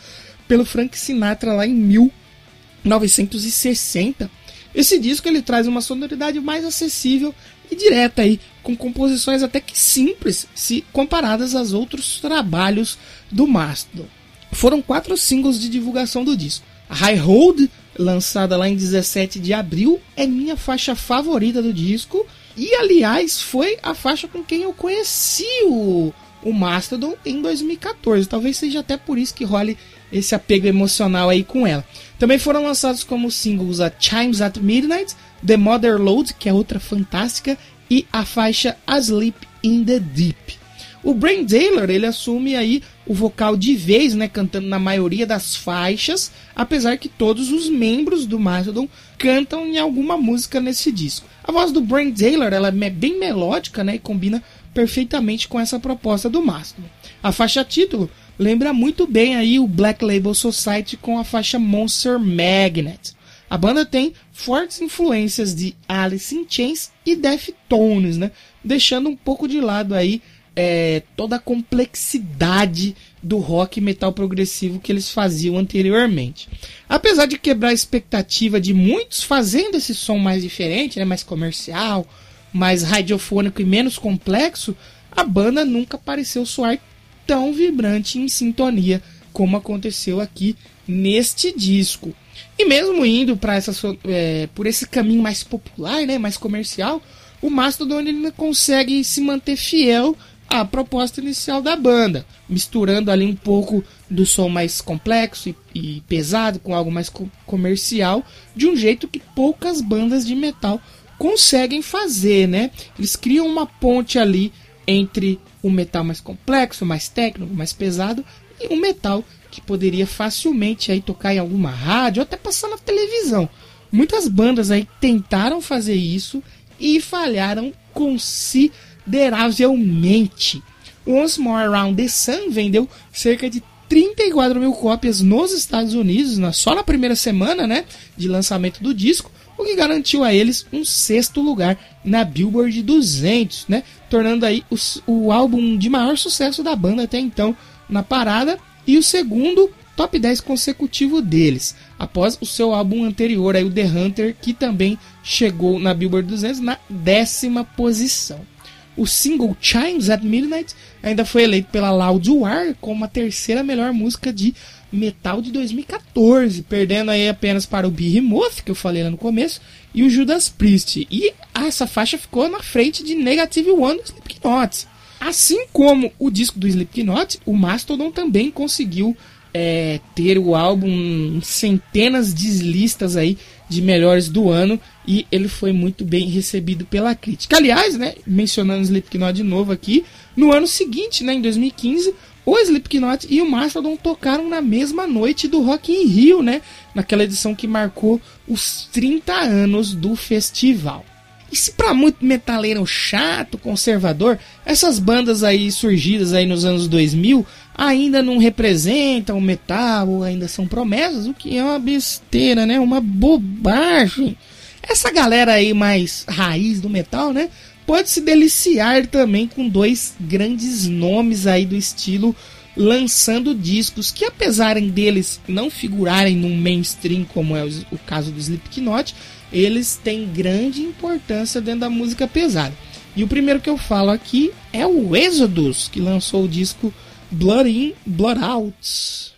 pelo Frank Sinatra lá em 1960. Esse disco ele traz uma sonoridade mais acessível e direta aí, com composições até que simples se comparadas aos outros trabalhos do Mastodon. Foram quatro singles de divulgação do disco. A High Hold, lançada lá em 17 de abril, é minha faixa favorita do disco e aliás foi a faixa com quem eu conheci o, o Mastodon em 2014. Talvez seja até por isso que role esse apego emocional aí com ela. Também foram lançados como singles a Chimes at Midnight, The Mother Load, que é outra fantástica, e a faixa Asleep in the Deep. O Brain Taylor, ele assume aí o vocal de vez, né, cantando na maioria das faixas, apesar que todos os membros do Mastodon cantam em alguma música nesse disco. A voz do Brain Taylor, ela é bem melódica, né, e combina perfeitamente com essa proposta do Mastodon. A faixa título lembra muito bem aí o Black Label Society com a faixa Monster Magnet. A banda tem fortes influências de Alice in Chains e Deftones, né? Deixando um pouco de lado aí é, toda a complexidade do rock metal progressivo que eles faziam anteriormente. Apesar de quebrar a expectativa de muitos fazendo esse som mais diferente, né, mais comercial, mais radiofônico e menos complexo, a banda nunca pareceu soar tão vibrante em sintonia como aconteceu aqui neste disco. E mesmo indo para essa é, por esse caminho mais popular, né, mais comercial, o Mastodon ainda consegue se manter fiel à proposta inicial da banda, misturando ali um pouco do som mais complexo e, e pesado com algo mais co comercial, de um jeito que poucas bandas de metal conseguem fazer, né? Eles criam uma ponte ali entre o metal mais complexo, mais técnico, mais pesado e um metal que poderia facilmente aí tocar em alguma rádio ou até passar na televisão. Muitas bandas aí tentaram fazer isso e falharam consideravelmente. Once More Around the Sun vendeu cerca de 34 mil cópias nos Estados Unidos, só na primeira semana né, de lançamento do disco, o que garantiu a eles um sexto lugar na Billboard 200, né, tornando aí o, o álbum de maior sucesso da banda até então na parada e o segundo top 10 consecutivo deles, após o seu álbum anterior, aí, o The Hunter, que também chegou na Billboard 200 na décima posição. O single Chimes at Midnight ainda foi eleito pela Loudwire como a terceira melhor música de metal de 2014, perdendo aí apenas para o Behemoth, que eu falei lá no começo, e o Judas Priest. E essa faixa ficou na frente de Negative One do Slipknot. Assim como o disco do Slipknot, o Mastodon também conseguiu é, ter o álbum centenas de listas aí de melhores do ano e ele foi muito bem recebido pela crítica. Aliás, né, mencionando o Slipknot de novo aqui, no ano seguinte, né, em 2015, o Slipknot e o Mastodon tocaram na mesma noite do Rock in Rio, né, naquela edição que marcou os 30 anos do festival. E se para muito metaleiro chato, conservador, essas bandas aí surgidas aí nos anos 2000 ainda não representam metal, ainda são promessas, o que é uma besteira, né? Uma bobagem. Essa galera aí mais raiz do metal, né? Pode se deliciar também com dois grandes nomes aí do estilo lançando discos que apesar deles não figurarem no mainstream como é o caso do Slipknot, eles têm grande importância dentro da música pesada. E o primeiro que eu falo aqui é o Exodus, que lançou o disco Blood In, Blood Out.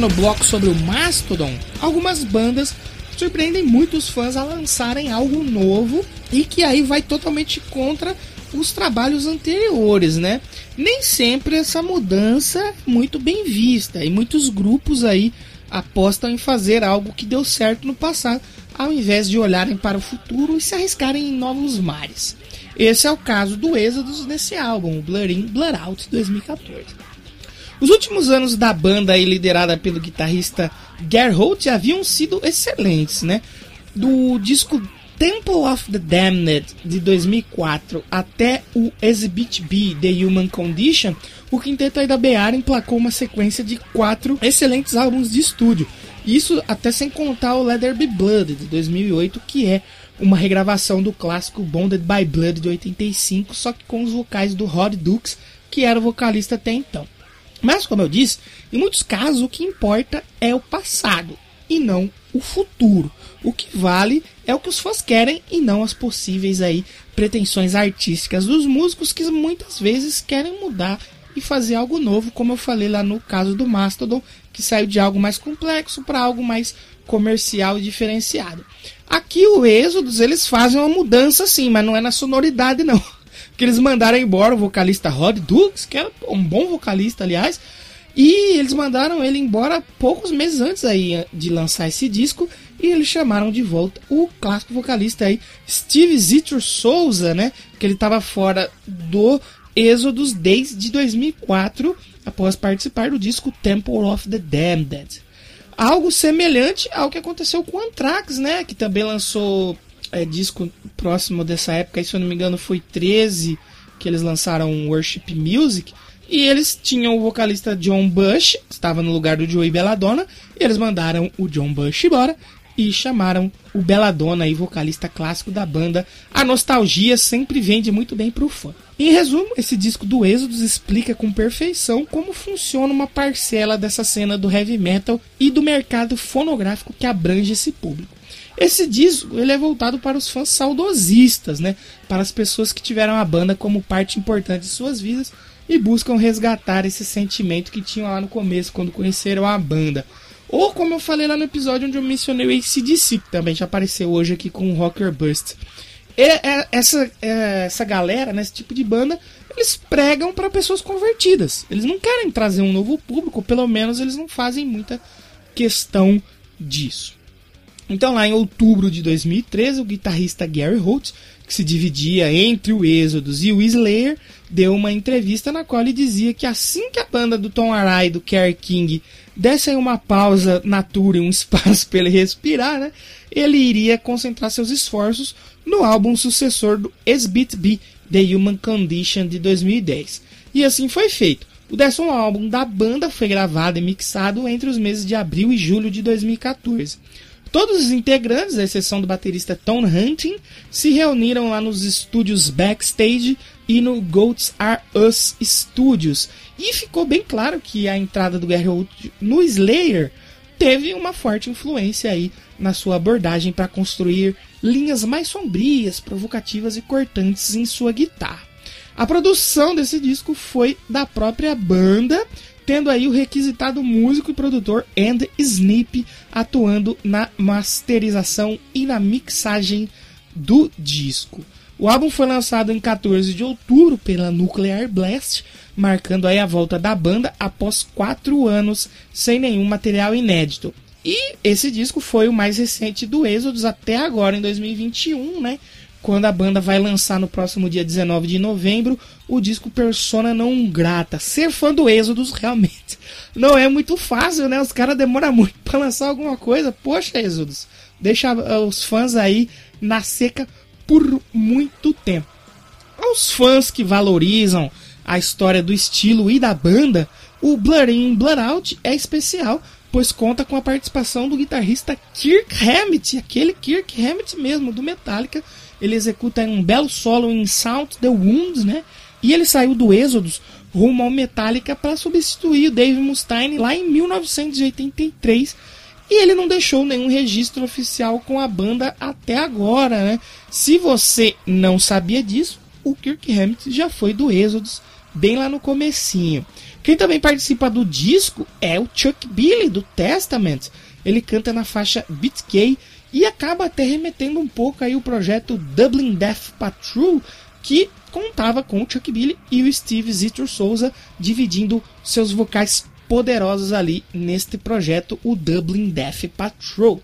No bloco sobre o Mastodon, algumas bandas surpreendem muitos fãs a lançarem algo novo e que aí vai totalmente contra os trabalhos anteriores, né? Nem sempre essa mudança é muito bem vista e muitos grupos aí apostam em fazer algo que deu certo no passado, ao invés de olharem para o futuro e se arriscarem em novos mares. Esse é o caso do Êxodos nesse álbum, Blur In, Blur Out 2014. Os últimos anos da banda aí, liderada pelo guitarrista Gerholt haviam sido excelentes, né? Do disco Temple of the Damned de 2004 até o Exhibit B The Human Condition, o quinteto aí da Bear emplacou uma sequência de quatro excelentes álbuns de estúdio. Isso até sem contar o Leather Be Blood de 2008, que é uma regravação do clássico Bonded by Blood de 85, só que com os vocais do Rod Dukes, que era o vocalista até então. Mas, como eu disse, em muitos casos o que importa é o passado e não o futuro. O que vale é o que os fãs querem e não as possíveis aí pretensões artísticas dos músicos que muitas vezes querem mudar e fazer algo novo, como eu falei lá no caso do Mastodon, que saiu de algo mais complexo para algo mais comercial e diferenciado. Aqui o Êxodos, eles fazem uma mudança sim, mas não é na sonoridade não. Que eles mandaram embora o vocalista Rod Dukes, que era um bom vocalista, aliás, e eles mandaram ele embora poucos meses antes aí de lançar esse disco e eles chamaram de volta o clássico vocalista aí Steve Zitor Souza, né, que ele estava fora do Êxodos desde 2004, após participar do disco Temple of the Damned. Algo semelhante ao que aconteceu com o Anthrax, né, que também lançou é, disco próximo dessa época, se eu não me engano foi 13, que eles lançaram Worship Music, e eles tinham o vocalista John Bush, estava no lugar do Joey Belladonna, e eles mandaram o John Bush embora e chamaram o Belladonna, aí, vocalista clássico da banda. A nostalgia sempre vende muito bem pro fã. Em resumo, esse disco do Êxodos explica com perfeição como funciona uma parcela dessa cena do heavy metal e do mercado fonográfico que abrange esse público. Esse disco ele é voltado para os fãs saudosistas, né? Para as pessoas que tiveram a banda como parte importante de suas vidas e buscam resgatar esse sentimento que tinham lá no começo, quando conheceram a banda. Ou como eu falei lá no episódio onde eu mencionei o ACDC, que também já apareceu hoje aqui com o Rocker Burst. E, é, essa, é, essa galera, né, esse tipo de banda, eles pregam para pessoas convertidas. Eles não querem trazer um novo público, pelo menos eles não fazem muita questão disso. Então, lá em outubro de 2013, o guitarrista Gary Holt, que se dividia entre o Êxodos e o Slayer, deu uma entrevista na qual ele dizia que assim que a banda do Tom Araya e do Kerry King dessem uma pausa na tour e um espaço para ele respirar, né, ele iria concentrar seus esforços no álbum sucessor do S-Beat B, The Human Condition, de 2010. E assim foi feito. O décimo álbum da banda foi gravado e mixado entre os meses de abril e julho de 2014. Todos os integrantes, à exceção do baterista Tom Hunting, se reuniram lá nos estúdios Backstage e no Goats Are Us Studios. E ficou bem claro que a entrada do Gary no Slayer teve uma forte influência aí na sua abordagem para construir linhas mais sombrias, provocativas e cortantes em sua guitarra. A produção desse disco foi da própria banda, tendo aí o requisitado músico e produtor And Snip atuando na masterização e na mixagem do disco. O álbum foi lançado em 14 de outubro pela Nuclear Blast, marcando aí a volta da banda após quatro anos sem nenhum material inédito. E esse disco foi o mais recente do Exodus até agora, em 2021, né? Quando a banda vai lançar no próximo dia 19 de novembro o disco Persona Não Grata. Ser fã do Êxodos realmente não é muito fácil, né? Os caras demoram muito para lançar alguma coisa. Poxa, Êxodos, deixa eh, os fãs aí na seca por muito tempo. Aos fãs que valorizam a história do estilo e da banda, o Blur In, Blur Out é especial, pois conta com a participação do guitarrista Kirk Hammett, aquele Kirk Hammett mesmo, do Metallica, ele executa um belo solo em Sound the Wounds, né? E ele saiu do Êxodos rumo ao Metallica para substituir o Dave Mustaine lá em 1983. E ele não deixou nenhum registro oficial com a banda até agora, né? Se você não sabia disso, o Kirk Hammett já foi do Êxodos bem lá no comecinho. Quem também participa do disco é o Chuck Billy do Testament. Ele canta na faixa Beat Gay e acaba até remetendo um pouco aí o projeto Dublin Death Patrol, que contava com o Chuck Billy e o Steve Zitro Souza dividindo seus vocais poderosos ali neste projeto, o Dublin Death Patrol.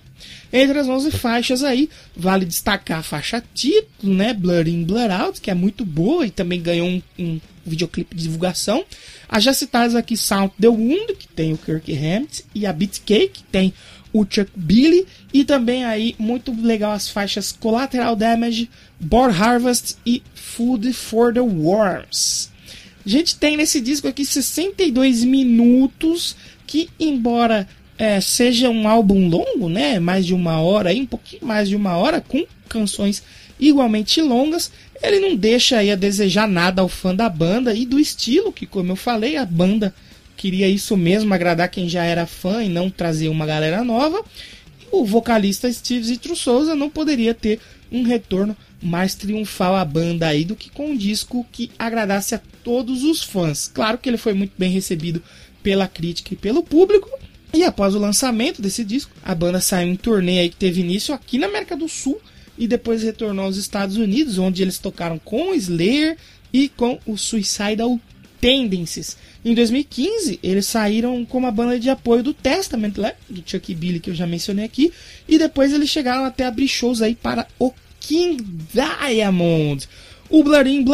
Entre as 11 faixas aí, vale destacar a faixa título, né, Blur In, Blur Out, que é muito boa e também ganhou um, um videoclipe de divulgação. As já citadas aqui Sound the Wound, que tem o Kirk Hammett, e a Beat Cake, que tem o Chuck Billy, e também aí muito legal as faixas Collateral Damage, Boar Harvest e Food for the Worms. A gente tem nesse disco aqui 62 minutos, que embora é, seja um álbum longo, né, mais de uma hora, aí, um pouquinho mais de uma hora, com canções igualmente longas, ele não deixa aí a desejar nada ao fã da banda e do estilo, que como eu falei, a banda queria isso mesmo, agradar quem já era fã e não trazer uma galera nova. O vocalista Steve Zitro Souza não poderia ter um retorno mais triunfal à banda aí do que com um disco que agradasse a todos os fãs. Claro que ele foi muito bem recebido pela crítica e pelo público. E após o lançamento desse disco, a banda saiu em turnê aí que teve início aqui na América do Sul e depois retornou aos Estados Unidos, onde eles tocaram com Slayer e com o Suicidal Tendencies. Em 2015, eles saíram como a banda de apoio do Testament, né? do Chuck Billy, que eu já mencionei aqui, e depois eles chegaram até a abrir shows aí para o King Diamond. O Blood In,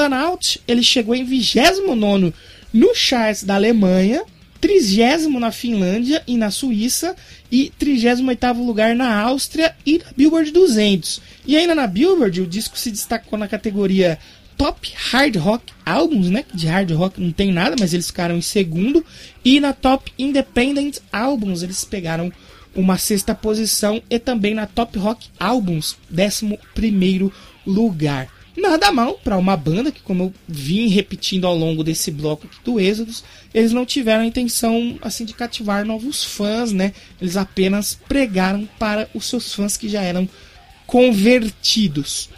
ele chegou em 29 no charts da Alemanha, 30 na Finlândia e na Suíça e 38 lugar na Áustria e na Billboard 200. E ainda na Billboard, o disco se destacou na categoria Top Hard Rock Albums, né? De hard rock não tem nada, mas eles ficaram em segundo. E na Top Independent Albums, eles pegaram uma sexta posição. E também na Top Rock Albums, décimo primeiro lugar. Nada mal para uma banda que, como eu vim repetindo ao longo desse bloco do Êxodos, eles não tiveram a intenção assim de cativar novos fãs, né? Eles apenas pregaram para os seus fãs que já eram convertidos.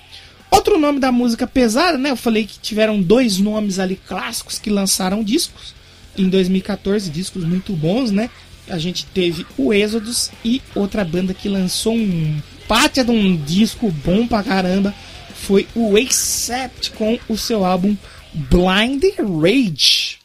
Outro nome da música pesada, né? Eu falei que tiveram dois nomes ali clássicos que lançaram discos em 2014, discos muito bons, né? A gente teve o Êxodos e outra banda que lançou um pátia de um disco bom pra caramba foi o Accept com o seu álbum Blind Rage.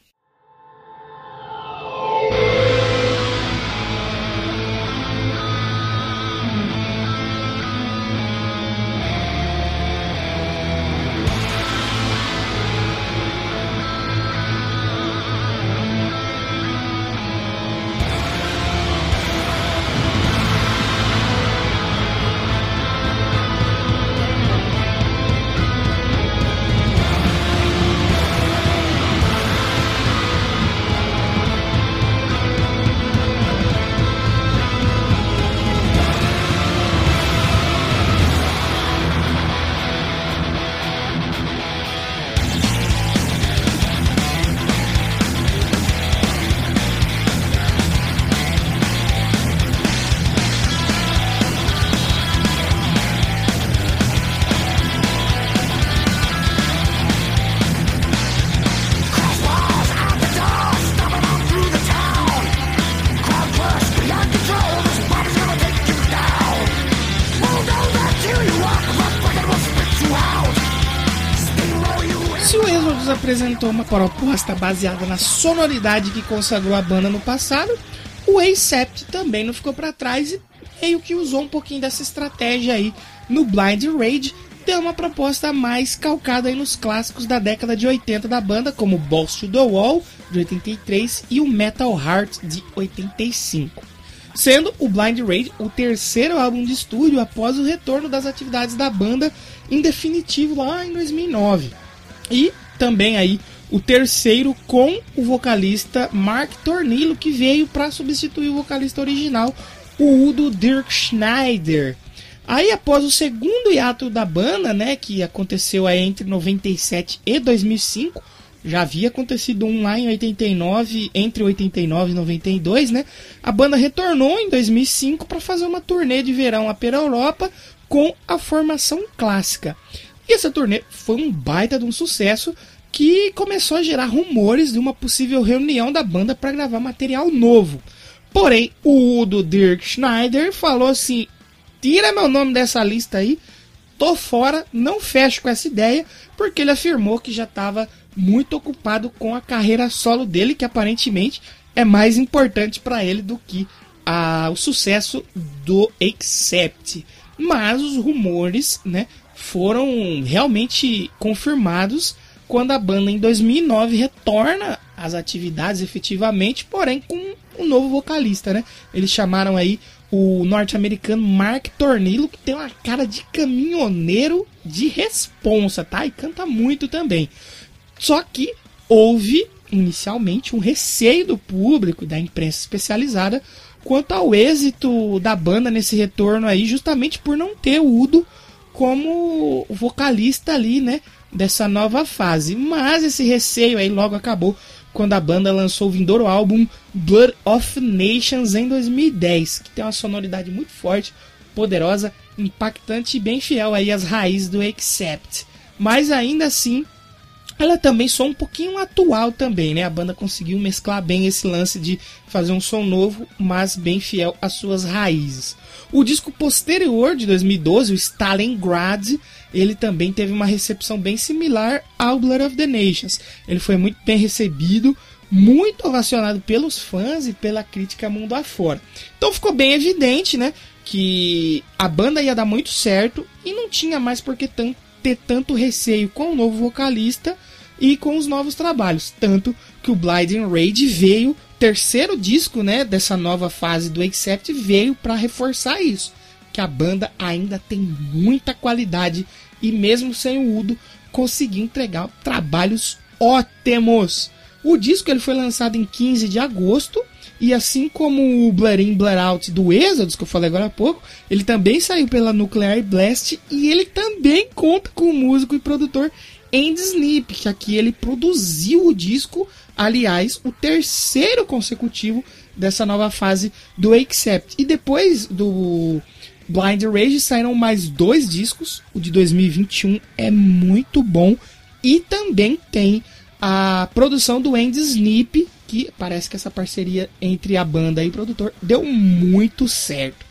Apresentou uma proposta baseada na sonoridade que consagrou a banda no passado, o Acept também não ficou para trás e meio que usou um pouquinho dessa estratégia aí no Blind Rage, deu uma proposta mais calcada aí nos clássicos da década de 80 da banda, como Balls to the Wall, de 83, e o Metal Heart, de 85. Sendo o Blind Rage o terceiro álbum de estúdio após o retorno das atividades da banda em definitivo lá em 2009. E também aí o terceiro com o vocalista Mark Tornillo, que veio para substituir o vocalista original, o Udo Dirk Schneider. Aí após o segundo hiato da banda, né, que aconteceu aí entre 97 e 2005, já havia acontecido um lá em 89, entre 89 e 92, né? A banda retornou em 2005 para fazer uma turnê de verão pela Europa com a formação clássica. E essa turnê foi um baita de um sucesso, que começou a gerar rumores de uma possível reunião da banda para gravar material novo. Porém, o do Dirk Schneider falou assim: tira meu nome dessa lista aí, tô fora, não fecho com essa ideia, porque ele afirmou que já estava muito ocupado com a carreira solo dele, que aparentemente é mais importante para ele do que a, o sucesso do Accept. Mas os rumores, né, foram realmente confirmados quando a banda em 2009 retorna às atividades efetivamente, porém com um novo vocalista, né? Eles chamaram aí o norte-americano Mark Tornillo, que tem uma cara de caminhoneiro de responsa, tá? E canta muito também. Só que houve inicialmente um receio do público da imprensa especializada quanto ao êxito da banda nesse retorno aí, justamente por não ter o Udo como vocalista ali, né, dessa nova fase. Mas esse receio aí logo acabou quando a banda lançou o vindouro álbum Blood of Nations em 2010, que tem uma sonoridade muito forte, poderosa, impactante e bem fiel aí às raízes do Accept. Mas ainda assim, ela também só um pouquinho atual também, né? A banda conseguiu mesclar bem esse lance de fazer um som novo, mas bem fiel às suas raízes. O disco posterior de 2012, o Stalingrad, ele também teve uma recepção bem similar ao Blood of the Nations. Ele foi muito bem recebido, muito ovacionado pelos fãs e pela crítica mundo afora. Então ficou bem evidente, né, que a banda ia dar muito certo e não tinha mais por que ter tanto receio com o novo vocalista e com os novos trabalhos. Tanto que o Blinding Rage veio, terceiro disco né, dessa nova fase do Accept, veio para reforçar isso. Que a banda ainda tem muita qualidade e mesmo sem o Udo conseguiu entregar trabalhos ótimos. O disco ele foi lançado em 15 de agosto e assim como o Blur In, Blur Out do Exodus, que eu falei agora há pouco, ele também saiu pela Nuclear Blast e ele também conta com o músico e produtor Andy Snip, que aqui ele produziu o disco, aliás, o terceiro consecutivo dessa nova fase do Accept. E depois do Blind Rage saíram mais dois discos, o de 2021 é muito bom e também tem a produção do Andy Snip, que parece que essa parceria entre a banda e o produtor deu muito certo.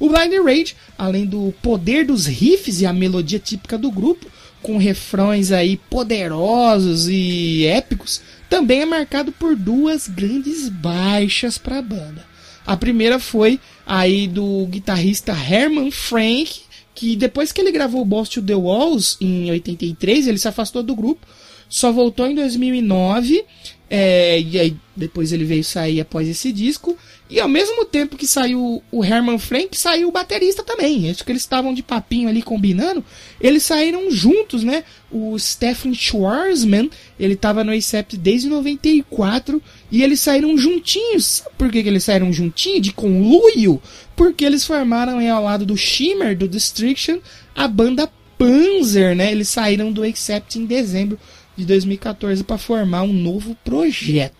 O Blind Rage, além do poder dos riffs e a melodia típica do grupo, com refrões aí poderosos e épicos, também é marcado por duas grandes baixas para a banda. A primeira foi aí do guitarrista Herman Frank, que depois que ele gravou Boss to the Walls em 83, ele se afastou do grupo, só voltou em 2009 é, e aí depois ele veio sair após esse disco. E ao mesmo tempo que saiu o Herman Frank, saiu o baterista também. Acho que eles estavam de papinho ali combinando. Eles saíram juntos, né? O Stephen Schwarzman, ele estava no ACEP desde 94 e eles saíram juntinhos. Por que, que eles saíram juntinhos? De conluio? Porque eles formaram aí ao lado do Shimmer, do Destruction, a banda Panzer, né? Eles saíram do Accept em dezembro de 2014 para formar um novo projeto.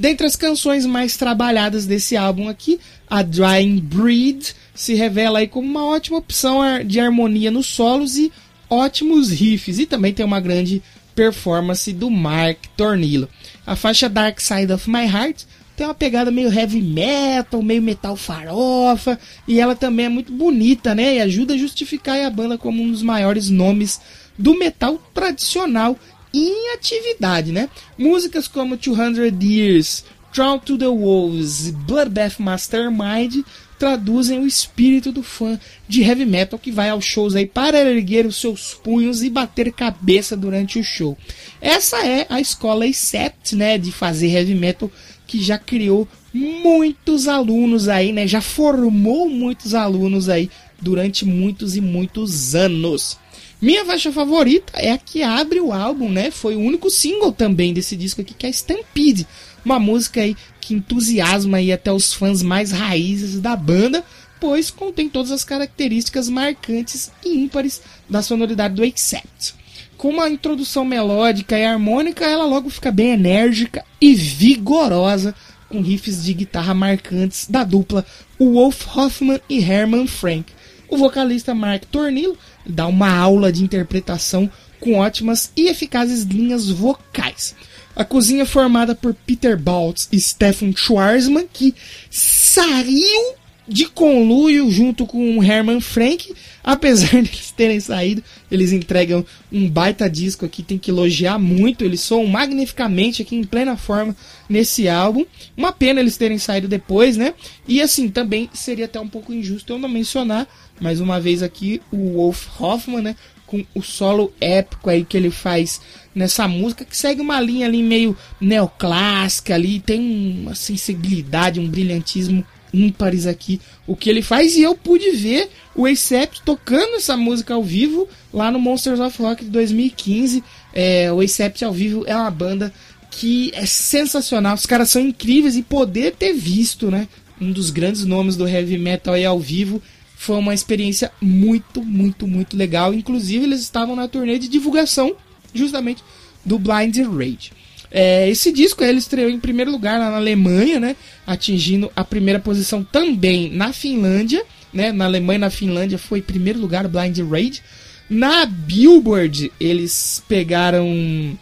Dentre as canções mais trabalhadas desse álbum aqui, a Drying Breed se revela aí como uma ótima opção de harmonia nos solos e ótimos riffs, e também tem uma grande performance do Mark Tornillo. A faixa Dark Side of My Heart tem uma pegada meio heavy metal, meio metal farofa, e ela também é muito bonita, né? E ajuda a justificar a banda como um dos maiores nomes do metal tradicional em atividade, né? Músicas como 200 Years, Drawn to the Wolves e Bloodbath Mastermind traduzem o espírito do fã de heavy metal que vai aos shows aí para erguer os seus punhos e bater cabeça durante o show. Essa é a escola Acept, né, de fazer heavy metal que já criou muitos alunos aí, né, já formou muitos alunos aí durante muitos e muitos anos. Minha faixa favorita é a que abre o álbum, né? Foi o único single também desse disco aqui, que é Stampede. Uma música aí que entusiasma aí até os fãs mais raízes da banda, pois contém todas as características marcantes e ímpares da sonoridade do Accept. Com uma introdução melódica e harmônica, ela logo fica bem enérgica e vigorosa, com riffs de guitarra marcantes da dupla Wolf Hoffman e Herman Frank. O vocalista Mark Tornillo dá uma aula de interpretação com ótimas e eficazes linhas vocais. A cozinha é formada por Peter Baltz e Stefan Schwarzman, que saiu de conluio junto com Herman Frank. Apesar de eles terem saído, eles entregam um baita disco aqui, tem que elogiar muito. Eles soam magnificamente aqui em plena forma nesse álbum. Uma pena eles terem saído depois, né? E assim, também seria até um pouco injusto eu não mencionar, mais uma vez aqui, o Wolf Hoffman, né? Com o solo épico aí que ele faz nessa música, que segue uma linha ali meio neoclássica ali, tem uma sensibilidade, um brilhantismo ímpares aqui o que ele faz e eu pude ver o Acept tocando essa música ao vivo lá no Monsters of Rock de 2015. É, o Acept ao vivo é uma banda que é sensacional, os caras são incríveis e poder ter visto, né, um dos grandes nomes do heavy metal aí ao vivo foi uma experiência muito, muito, muito legal. Inclusive eles estavam na turnê de divulgação justamente do Blind Rage. É, esse disco ele estreou em primeiro lugar lá na Alemanha, né? Atingindo a primeira posição também na Finlândia, né? Na Alemanha e na Finlândia foi primeiro lugar Blind Rage. Na Billboard eles pegaram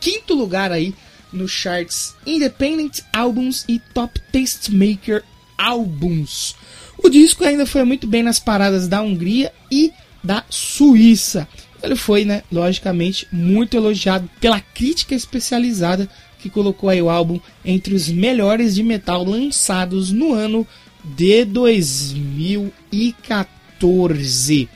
quinto lugar aí nos charts Independent Albums e Top Tastemaker Albums. O disco ainda foi muito bem nas paradas da Hungria e da Suíça. Ele foi, né, logicamente, muito elogiado pela crítica especializada que colocou aí o álbum entre os melhores de metal lançados no ano de 2014.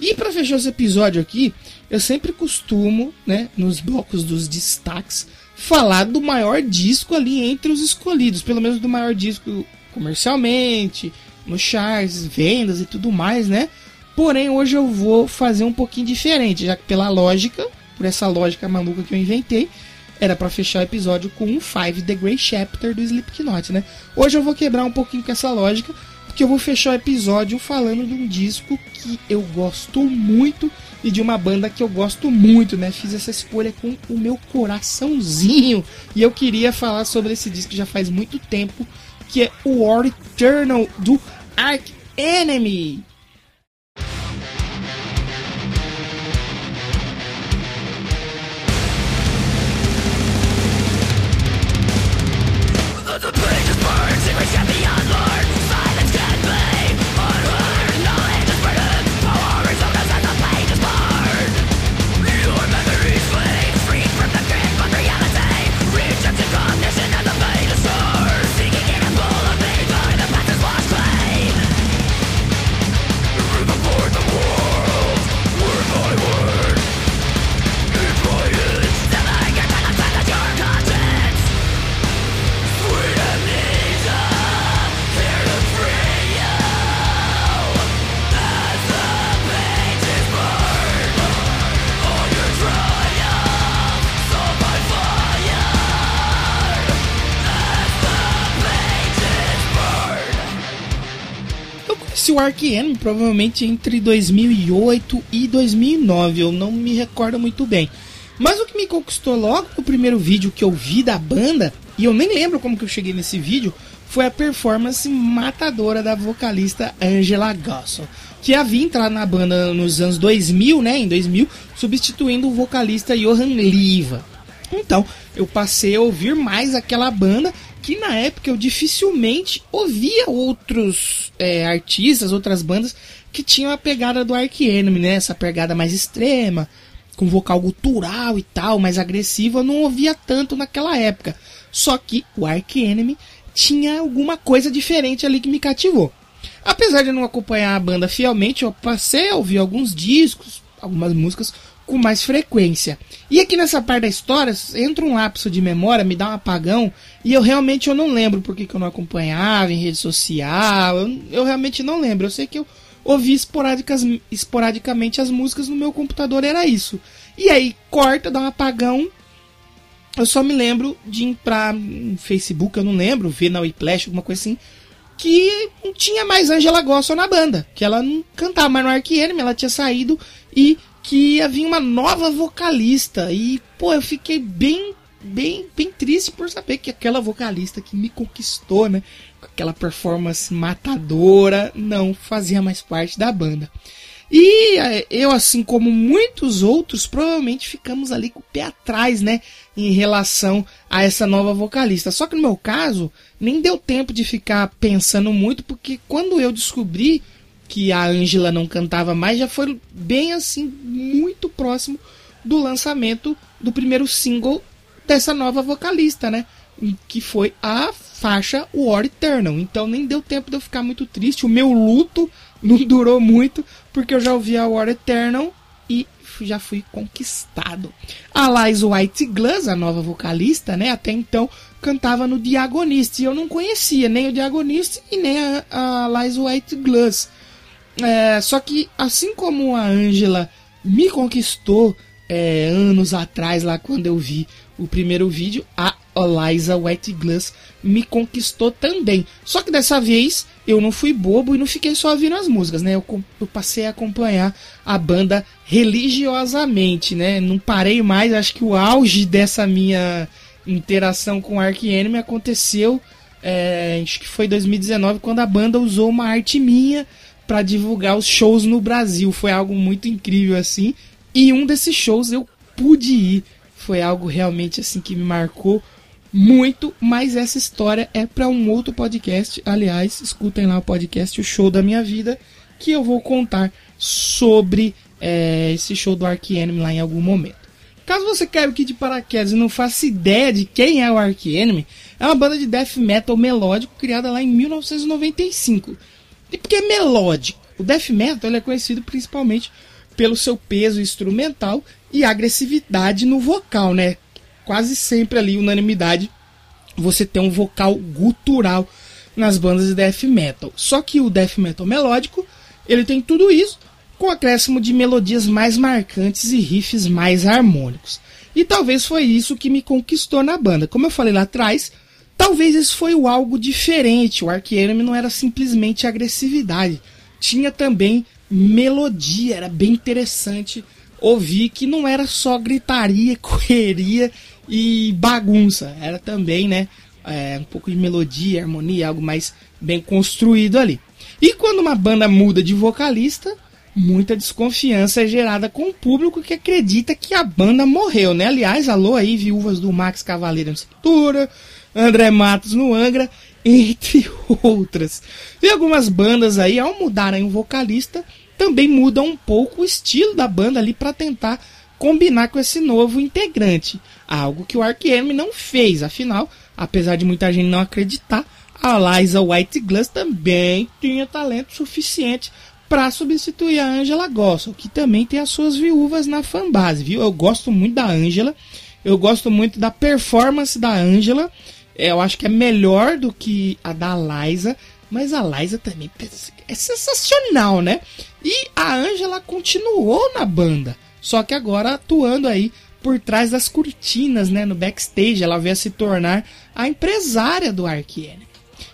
E para fechar esse episódio aqui, eu sempre costumo, né, nos blocos dos destaques, falar do maior disco ali entre os escolhidos, pelo menos do maior disco comercialmente, no charts, vendas e tudo mais, né? Porém, hoje eu vou fazer um pouquinho diferente, já que pela lógica, por essa lógica maluca que eu inventei, era para fechar o episódio com um 5 The Grey Chapter do Slipknot, né? Hoje eu vou quebrar um pouquinho com essa lógica, porque eu vou fechar o episódio falando de um disco que eu gosto muito e de uma banda que eu gosto muito, né? Fiz essa escolha com o meu coraçãozinho e eu queria falar sobre esse disco já faz muito tempo, que é o War Eternal do Ark Enemy. O Ark provavelmente entre 2008 e 2009, eu não me recordo muito bem. Mas o que me conquistou logo no primeiro vídeo que eu vi da banda, e eu nem lembro como que eu cheguei nesse vídeo, foi a performance matadora da vocalista Angela Gosson, que havia entrado na banda nos anos 2000, né, em 2000, substituindo o vocalista Johan Liva. Então, eu passei a ouvir mais aquela banda que na época eu dificilmente ouvia outros é, artistas, outras bandas que tinham a pegada do Ark Enemy, né? Essa pegada mais extrema, com vocal gutural e tal, mais agressiva, eu não ouvia tanto naquela época. Só que o Ark Enemy tinha alguma coisa diferente ali que me cativou. Apesar de não acompanhar a banda fielmente, eu passei a ouvir alguns discos, algumas músicas com mais frequência. E aqui nessa parte da história, entra um lapso de memória, me dá um apagão, e eu realmente eu não lembro porque que eu não acompanhava em rede social, eu, eu realmente não lembro. Eu sei que eu ouvi esporádicas, esporadicamente as músicas no meu computador, era isso. E aí, corta, dá um apagão, eu só me lembro de ir pra Facebook, eu não lembro, ver na Whiplash, alguma coisa assim, que não tinha mais Angela Gosson na banda, que ela não cantava mais no Ark ela tinha saído e que ia vir uma nova vocalista. E, pô, eu fiquei bem, bem, bem triste por saber que aquela vocalista que me conquistou, né? Com aquela performance matadora, não fazia mais parte da banda. E é, eu, assim como muitos outros, provavelmente ficamos ali com o pé atrás, né? Em relação a essa nova vocalista. Só que no meu caso, nem deu tempo de ficar pensando muito, porque quando eu descobri que a Angela não cantava mais, já foi bem assim, muito próximo do lançamento do primeiro single dessa nova vocalista, né? Que foi a faixa War Eternal. Então nem deu tempo de eu ficar muito triste. O meu luto não durou muito, porque eu já ouvi a War Eternal e já fui conquistado. A Liza White Glass, a nova vocalista, né? Até então cantava no Diagonist. E eu não conhecia nem o Diagonist e nem a, a Liza White Glass. É, só que assim como a Angela me conquistou é, anos atrás, lá quando eu vi o primeiro vídeo, a Eliza White Glass me conquistou também. Só que dessa vez eu não fui bobo e não fiquei só ouvindo as músicas, né? Eu, eu, passei a acompanhar a banda religiosamente, né? Não parei mais, acho que o auge dessa minha interação com Ark Enemy aconteceu, é, acho que foi 2019, quando a banda usou uma arte minha para divulgar os shows no Brasil. Foi algo muito incrível assim. E um desses shows eu pude ir. Foi algo realmente assim que me marcou muito, mas essa história é para um outro podcast. Aliás, escutem lá o podcast O Show da Minha Vida, que eu vou contar sobre é, esse show do Ark Enemy lá em algum momento. Caso você queira aqui de paraquedas e não faça ideia de quem é o Ark Enemy, é uma banda de death metal melódico criada lá em 1995. E por que melódico? O death metal é conhecido principalmente pelo seu peso instrumental e agressividade no vocal, né? Quase sempre ali, unanimidade, você tem um vocal gutural nas bandas de death metal. Só que o death metal melódico, ele tem tudo isso com acréscimo de melodias mais marcantes e riffs mais harmônicos. E talvez foi isso que me conquistou na banda. Como eu falei lá atrás, talvez isso foi o algo diferente. O Enemy não era simplesmente agressividade, tinha também melodia, era bem interessante ouvir que não era só gritaria, correria e bagunça, era também, né, é, um pouco de melodia, harmonia, algo mais bem construído ali. E quando uma banda muda de vocalista, muita desconfiança é gerada com o público que acredita que a banda morreu, né? Aliás, alô aí, viúvas do Max Cavaleiro na Sepultura, André Matos no Angra, entre outras. E algumas bandas aí, ao mudarem o vocalista, também mudam um pouco o estilo da banda ali para tentar combinar com esse novo integrante. Algo que o Ark não fez, afinal, apesar de muita gente não acreditar, a Liza White Glass também tinha talento suficiente para substituir a Angela Gossel, que também tem as suas viúvas na fanbase, viu? Eu gosto muito da Angela, eu gosto muito da performance da Angela, eu acho que é melhor do que a da Liza, mas a Liza também é sensacional, né? E a Angela continuou na banda, só que agora atuando aí por trás das cortinas, né, no backstage, ela veio a se tornar a empresária do Ark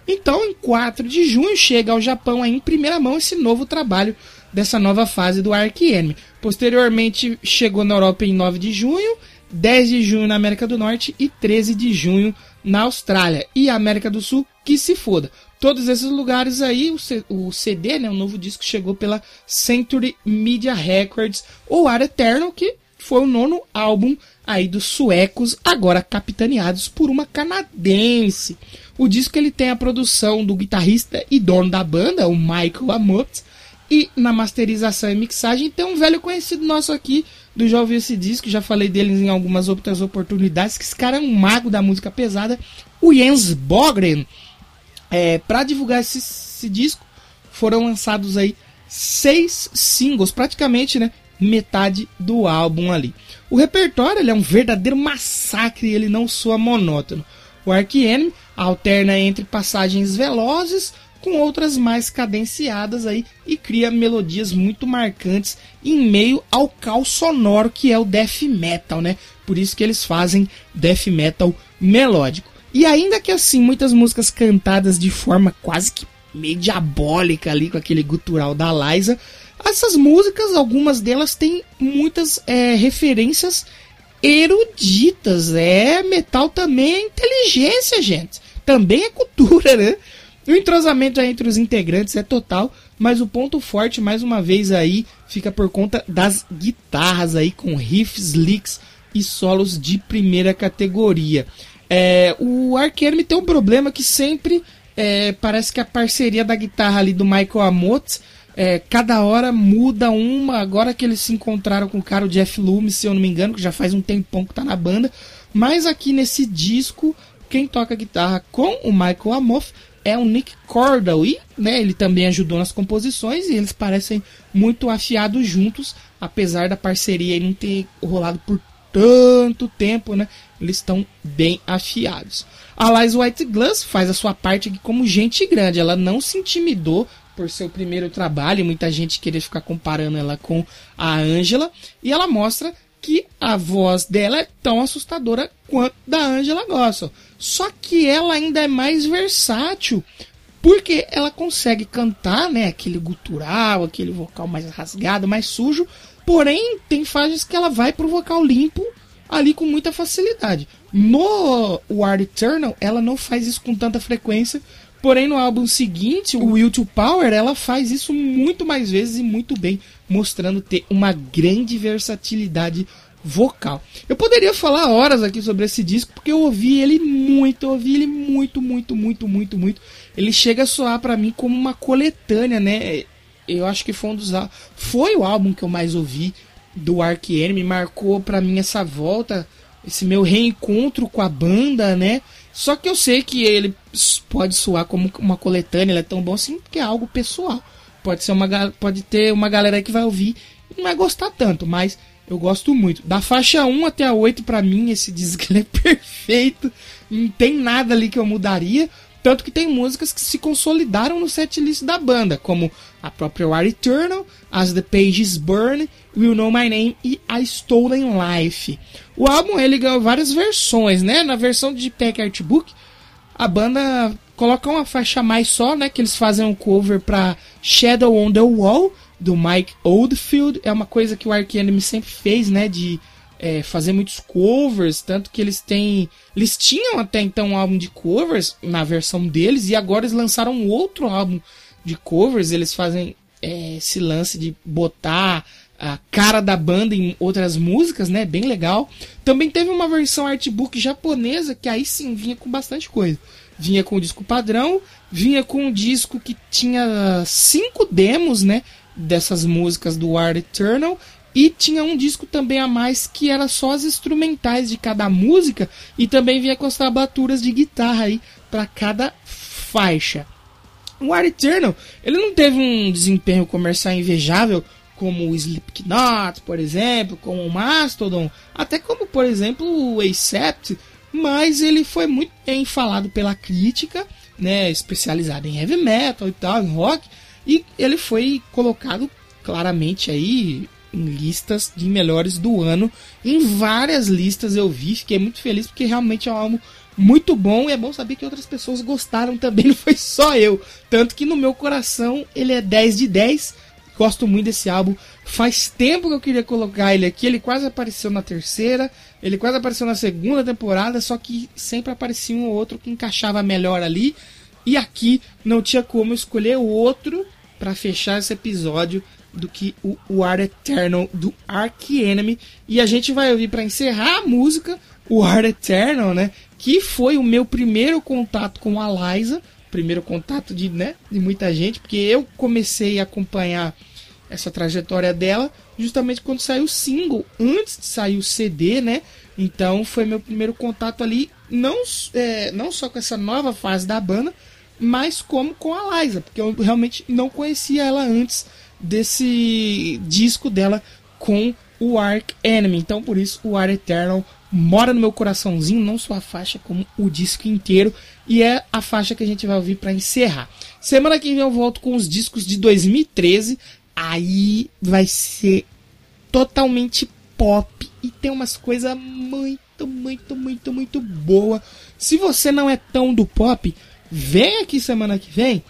Então, em 4 de junho chega ao Japão aí, em primeira mão esse novo trabalho dessa nova fase do Ark Posteriormente chegou na Europa em 9 de junho, 10 de junho na América do Norte e 13 de junho na Austrália e América do Sul, que se foda todos esses lugares aí, o, CD, né, o novo disco chegou pela Century Media Records, ou Ar Eternal, que foi o nono álbum aí dos suecos, agora capitaneados por uma canadense. O disco ele tem a produção do guitarrista e dono da banda, o Michael Amott, e na masterização e mixagem tem um velho conhecido nosso aqui, do Já Ouviu Esse Disco, já falei deles em algumas outras oportunidades, que esse cara é um mago da música pesada, o Jens Bogren, é, para divulgar esse, esse, disco, foram lançados aí seis singles, praticamente, né? Metade do álbum ali. O repertório ele é um verdadeiro massacre ele não soa monótono. O Ark Enemy alterna entre passagens velozes com outras mais cadenciadas aí e cria melodias muito marcantes em meio ao caos sonoro que é o death metal, né? Por isso que eles fazem death metal melódico. E ainda que assim, muitas músicas cantadas de forma quase que meio diabólica ali, com aquele gutural da Liza, essas músicas, algumas delas têm muitas é, referências eruditas. É, metal também é inteligência, gente. Também é cultura, né? O entrosamento entre os integrantes é total, mas o ponto forte, mais uma vez aí, fica por conta das guitarras aí com riffs, licks e solos de primeira categoria. É, o Ark Enemy tem um problema que sempre é, parece que a parceria da guitarra ali do Michael Amott é, cada hora muda uma. Agora que eles se encontraram com o cara, o Jeff Loomis, se eu não me engano, que já faz um tempão que tá na banda. Mas aqui nesse disco, quem toca guitarra com o Michael Amott é o Nick Cordell. E né, ele também ajudou nas composições e eles parecem muito afiados juntos, apesar da parceria não ter rolado por tanto tempo, né? Eles estão bem afiados. A Liz White Glass faz a sua parte aqui como gente grande. Ela não se intimidou por seu primeiro trabalho. Muita gente queria ficar comparando ela com a Angela. E ela mostra que a voz dela é tão assustadora quanto da Angela Gossel. Só que ela ainda é mais versátil. Porque ela consegue cantar, né, aquele gutural, aquele vocal mais rasgado, mais sujo, Porém, tem fases que ela vai pro vocal limpo ali com muita facilidade. No War Eternal, ela não faz isso com tanta frequência. Porém, no álbum seguinte, o Will to Power, ela faz isso muito mais vezes e muito bem, mostrando ter uma grande versatilidade vocal. Eu poderia falar horas aqui sobre esse disco, porque eu ouvi ele muito, ouvi ele muito, muito, muito, muito, muito. Ele chega a soar para mim como uma coletânea, né? eu acho que foi um dos foi o álbum que eu mais ouvi do Ark Enemy, marcou para mim essa volta, esse meu reencontro com a banda, né? Só que eu sei que ele pode soar como uma coletânea, ele é tão bom assim porque é algo pessoal. Pode ser uma pode ter uma galera que vai ouvir e não vai gostar tanto, mas eu gosto muito. Da faixa 1 até a 8 para mim esse disco é perfeito. Não tem nada ali que eu mudaria. Tanto que tem músicas que se consolidaram no setlist da banda, como a própria War Eternal, As the Pages Burn, Will Know My Name e A Stolen Life. O álbum ele ganhou várias versões, né? Na versão de Pack Artbook, a banda coloca uma faixa mais só, né? Que eles fazem um cover para Shadow on the Wall, do Mike Oldfield. É uma coisa que o Ark Enemy sempre fez, né? De é, fazer muitos covers, tanto que eles têm. Eles tinham até então um álbum de covers na versão deles, e agora eles lançaram outro álbum de covers. Eles fazem é, esse lance de botar a cara da banda em outras músicas, né? Bem legal. Também teve uma versão artbook japonesa que aí sim vinha com bastante coisa. Vinha com o disco padrão, vinha com um disco que tinha cinco demos, né? Dessas músicas do War Eternal e tinha um disco também a mais que era só as instrumentais de cada música e também vinha com as tablaturas de guitarra aí para cada faixa. O War Eternal, ele não teve um desempenho comercial invejável como o Slipknot, por exemplo, como o Mastodon, até como, por exemplo, o Accept, mas ele foi muito bem falado pela crítica, né, especializada em heavy metal e tal, em rock, e ele foi colocado claramente aí em listas de melhores do ano. Em várias listas eu vi, fiquei muito feliz porque realmente é um álbum muito bom e é bom saber que outras pessoas gostaram também, não foi só eu. Tanto que no meu coração ele é 10 de 10. Gosto muito desse álbum. Faz tempo que eu queria colocar ele aqui. Ele quase apareceu na terceira, ele quase apareceu na segunda temporada, só que sempre aparecia um ou outro que encaixava melhor ali. E aqui não tinha como escolher outro para fechar esse episódio do que o War Eternal do Enemy. E a gente vai ouvir para encerrar a música o War Eternal, né? Que foi o meu primeiro contato com a Liza, primeiro contato de, né, de muita gente, porque eu comecei a acompanhar essa trajetória dela justamente quando saiu o single, antes de sair o CD, né? Então foi meu primeiro contato ali, não, é, não só com essa nova fase da banda, mas como com a Liza, porque eu realmente não conhecia ela antes desse disco dela com o Ark Enemy. Então, por isso, o War Eternal mora no meu coraçãozinho, não só a faixa, como o disco inteiro. E é a faixa que a gente vai ouvir para encerrar. Semana que vem eu volto com os discos de 2013. Aí vai ser totalmente pop e tem umas coisas muito, muito, muito, muito boa. Se você não é tão do pop, vem aqui semana que vem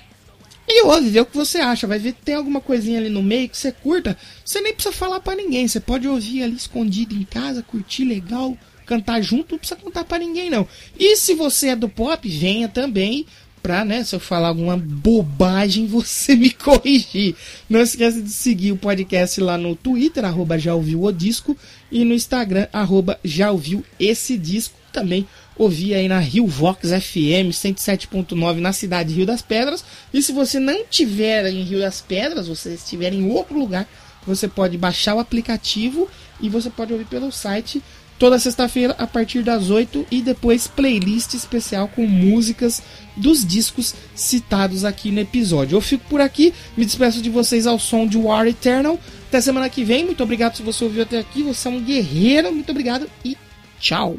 e ouve, vê o que você acha. Vai ver tem alguma coisinha ali no meio que você curta. Você nem precisa falar para ninguém. Você pode ouvir ali escondido em casa, curtir legal, cantar junto. Não precisa contar para ninguém, não. E se você é do pop, venha também. Pra, né, se eu falar alguma bobagem, você me corrigir. Não esqueça de seguir o podcast lá no Twitter, arroba já ouviu o disco, e no Instagram, arroba já ouviu esse disco. Também ouvir aí na Rio Vox FM 107.9 na cidade de Rio das Pedras. E se você não tiver em Rio das Pedras, você estiver em outro lugar, você pode baixar o aplicativo e você pode ouvir pelo site toda sexta-feira a partir das 8 e depois playlist especial com músicas dos discos citados aqui no episódio. Eu fico por aqui, me despeço de vocês ao som de War Eternal. Até semana que vem. Muito obrigado se você ouviu até aqui. Você é um guerreiro. Muito obrigado e tchau.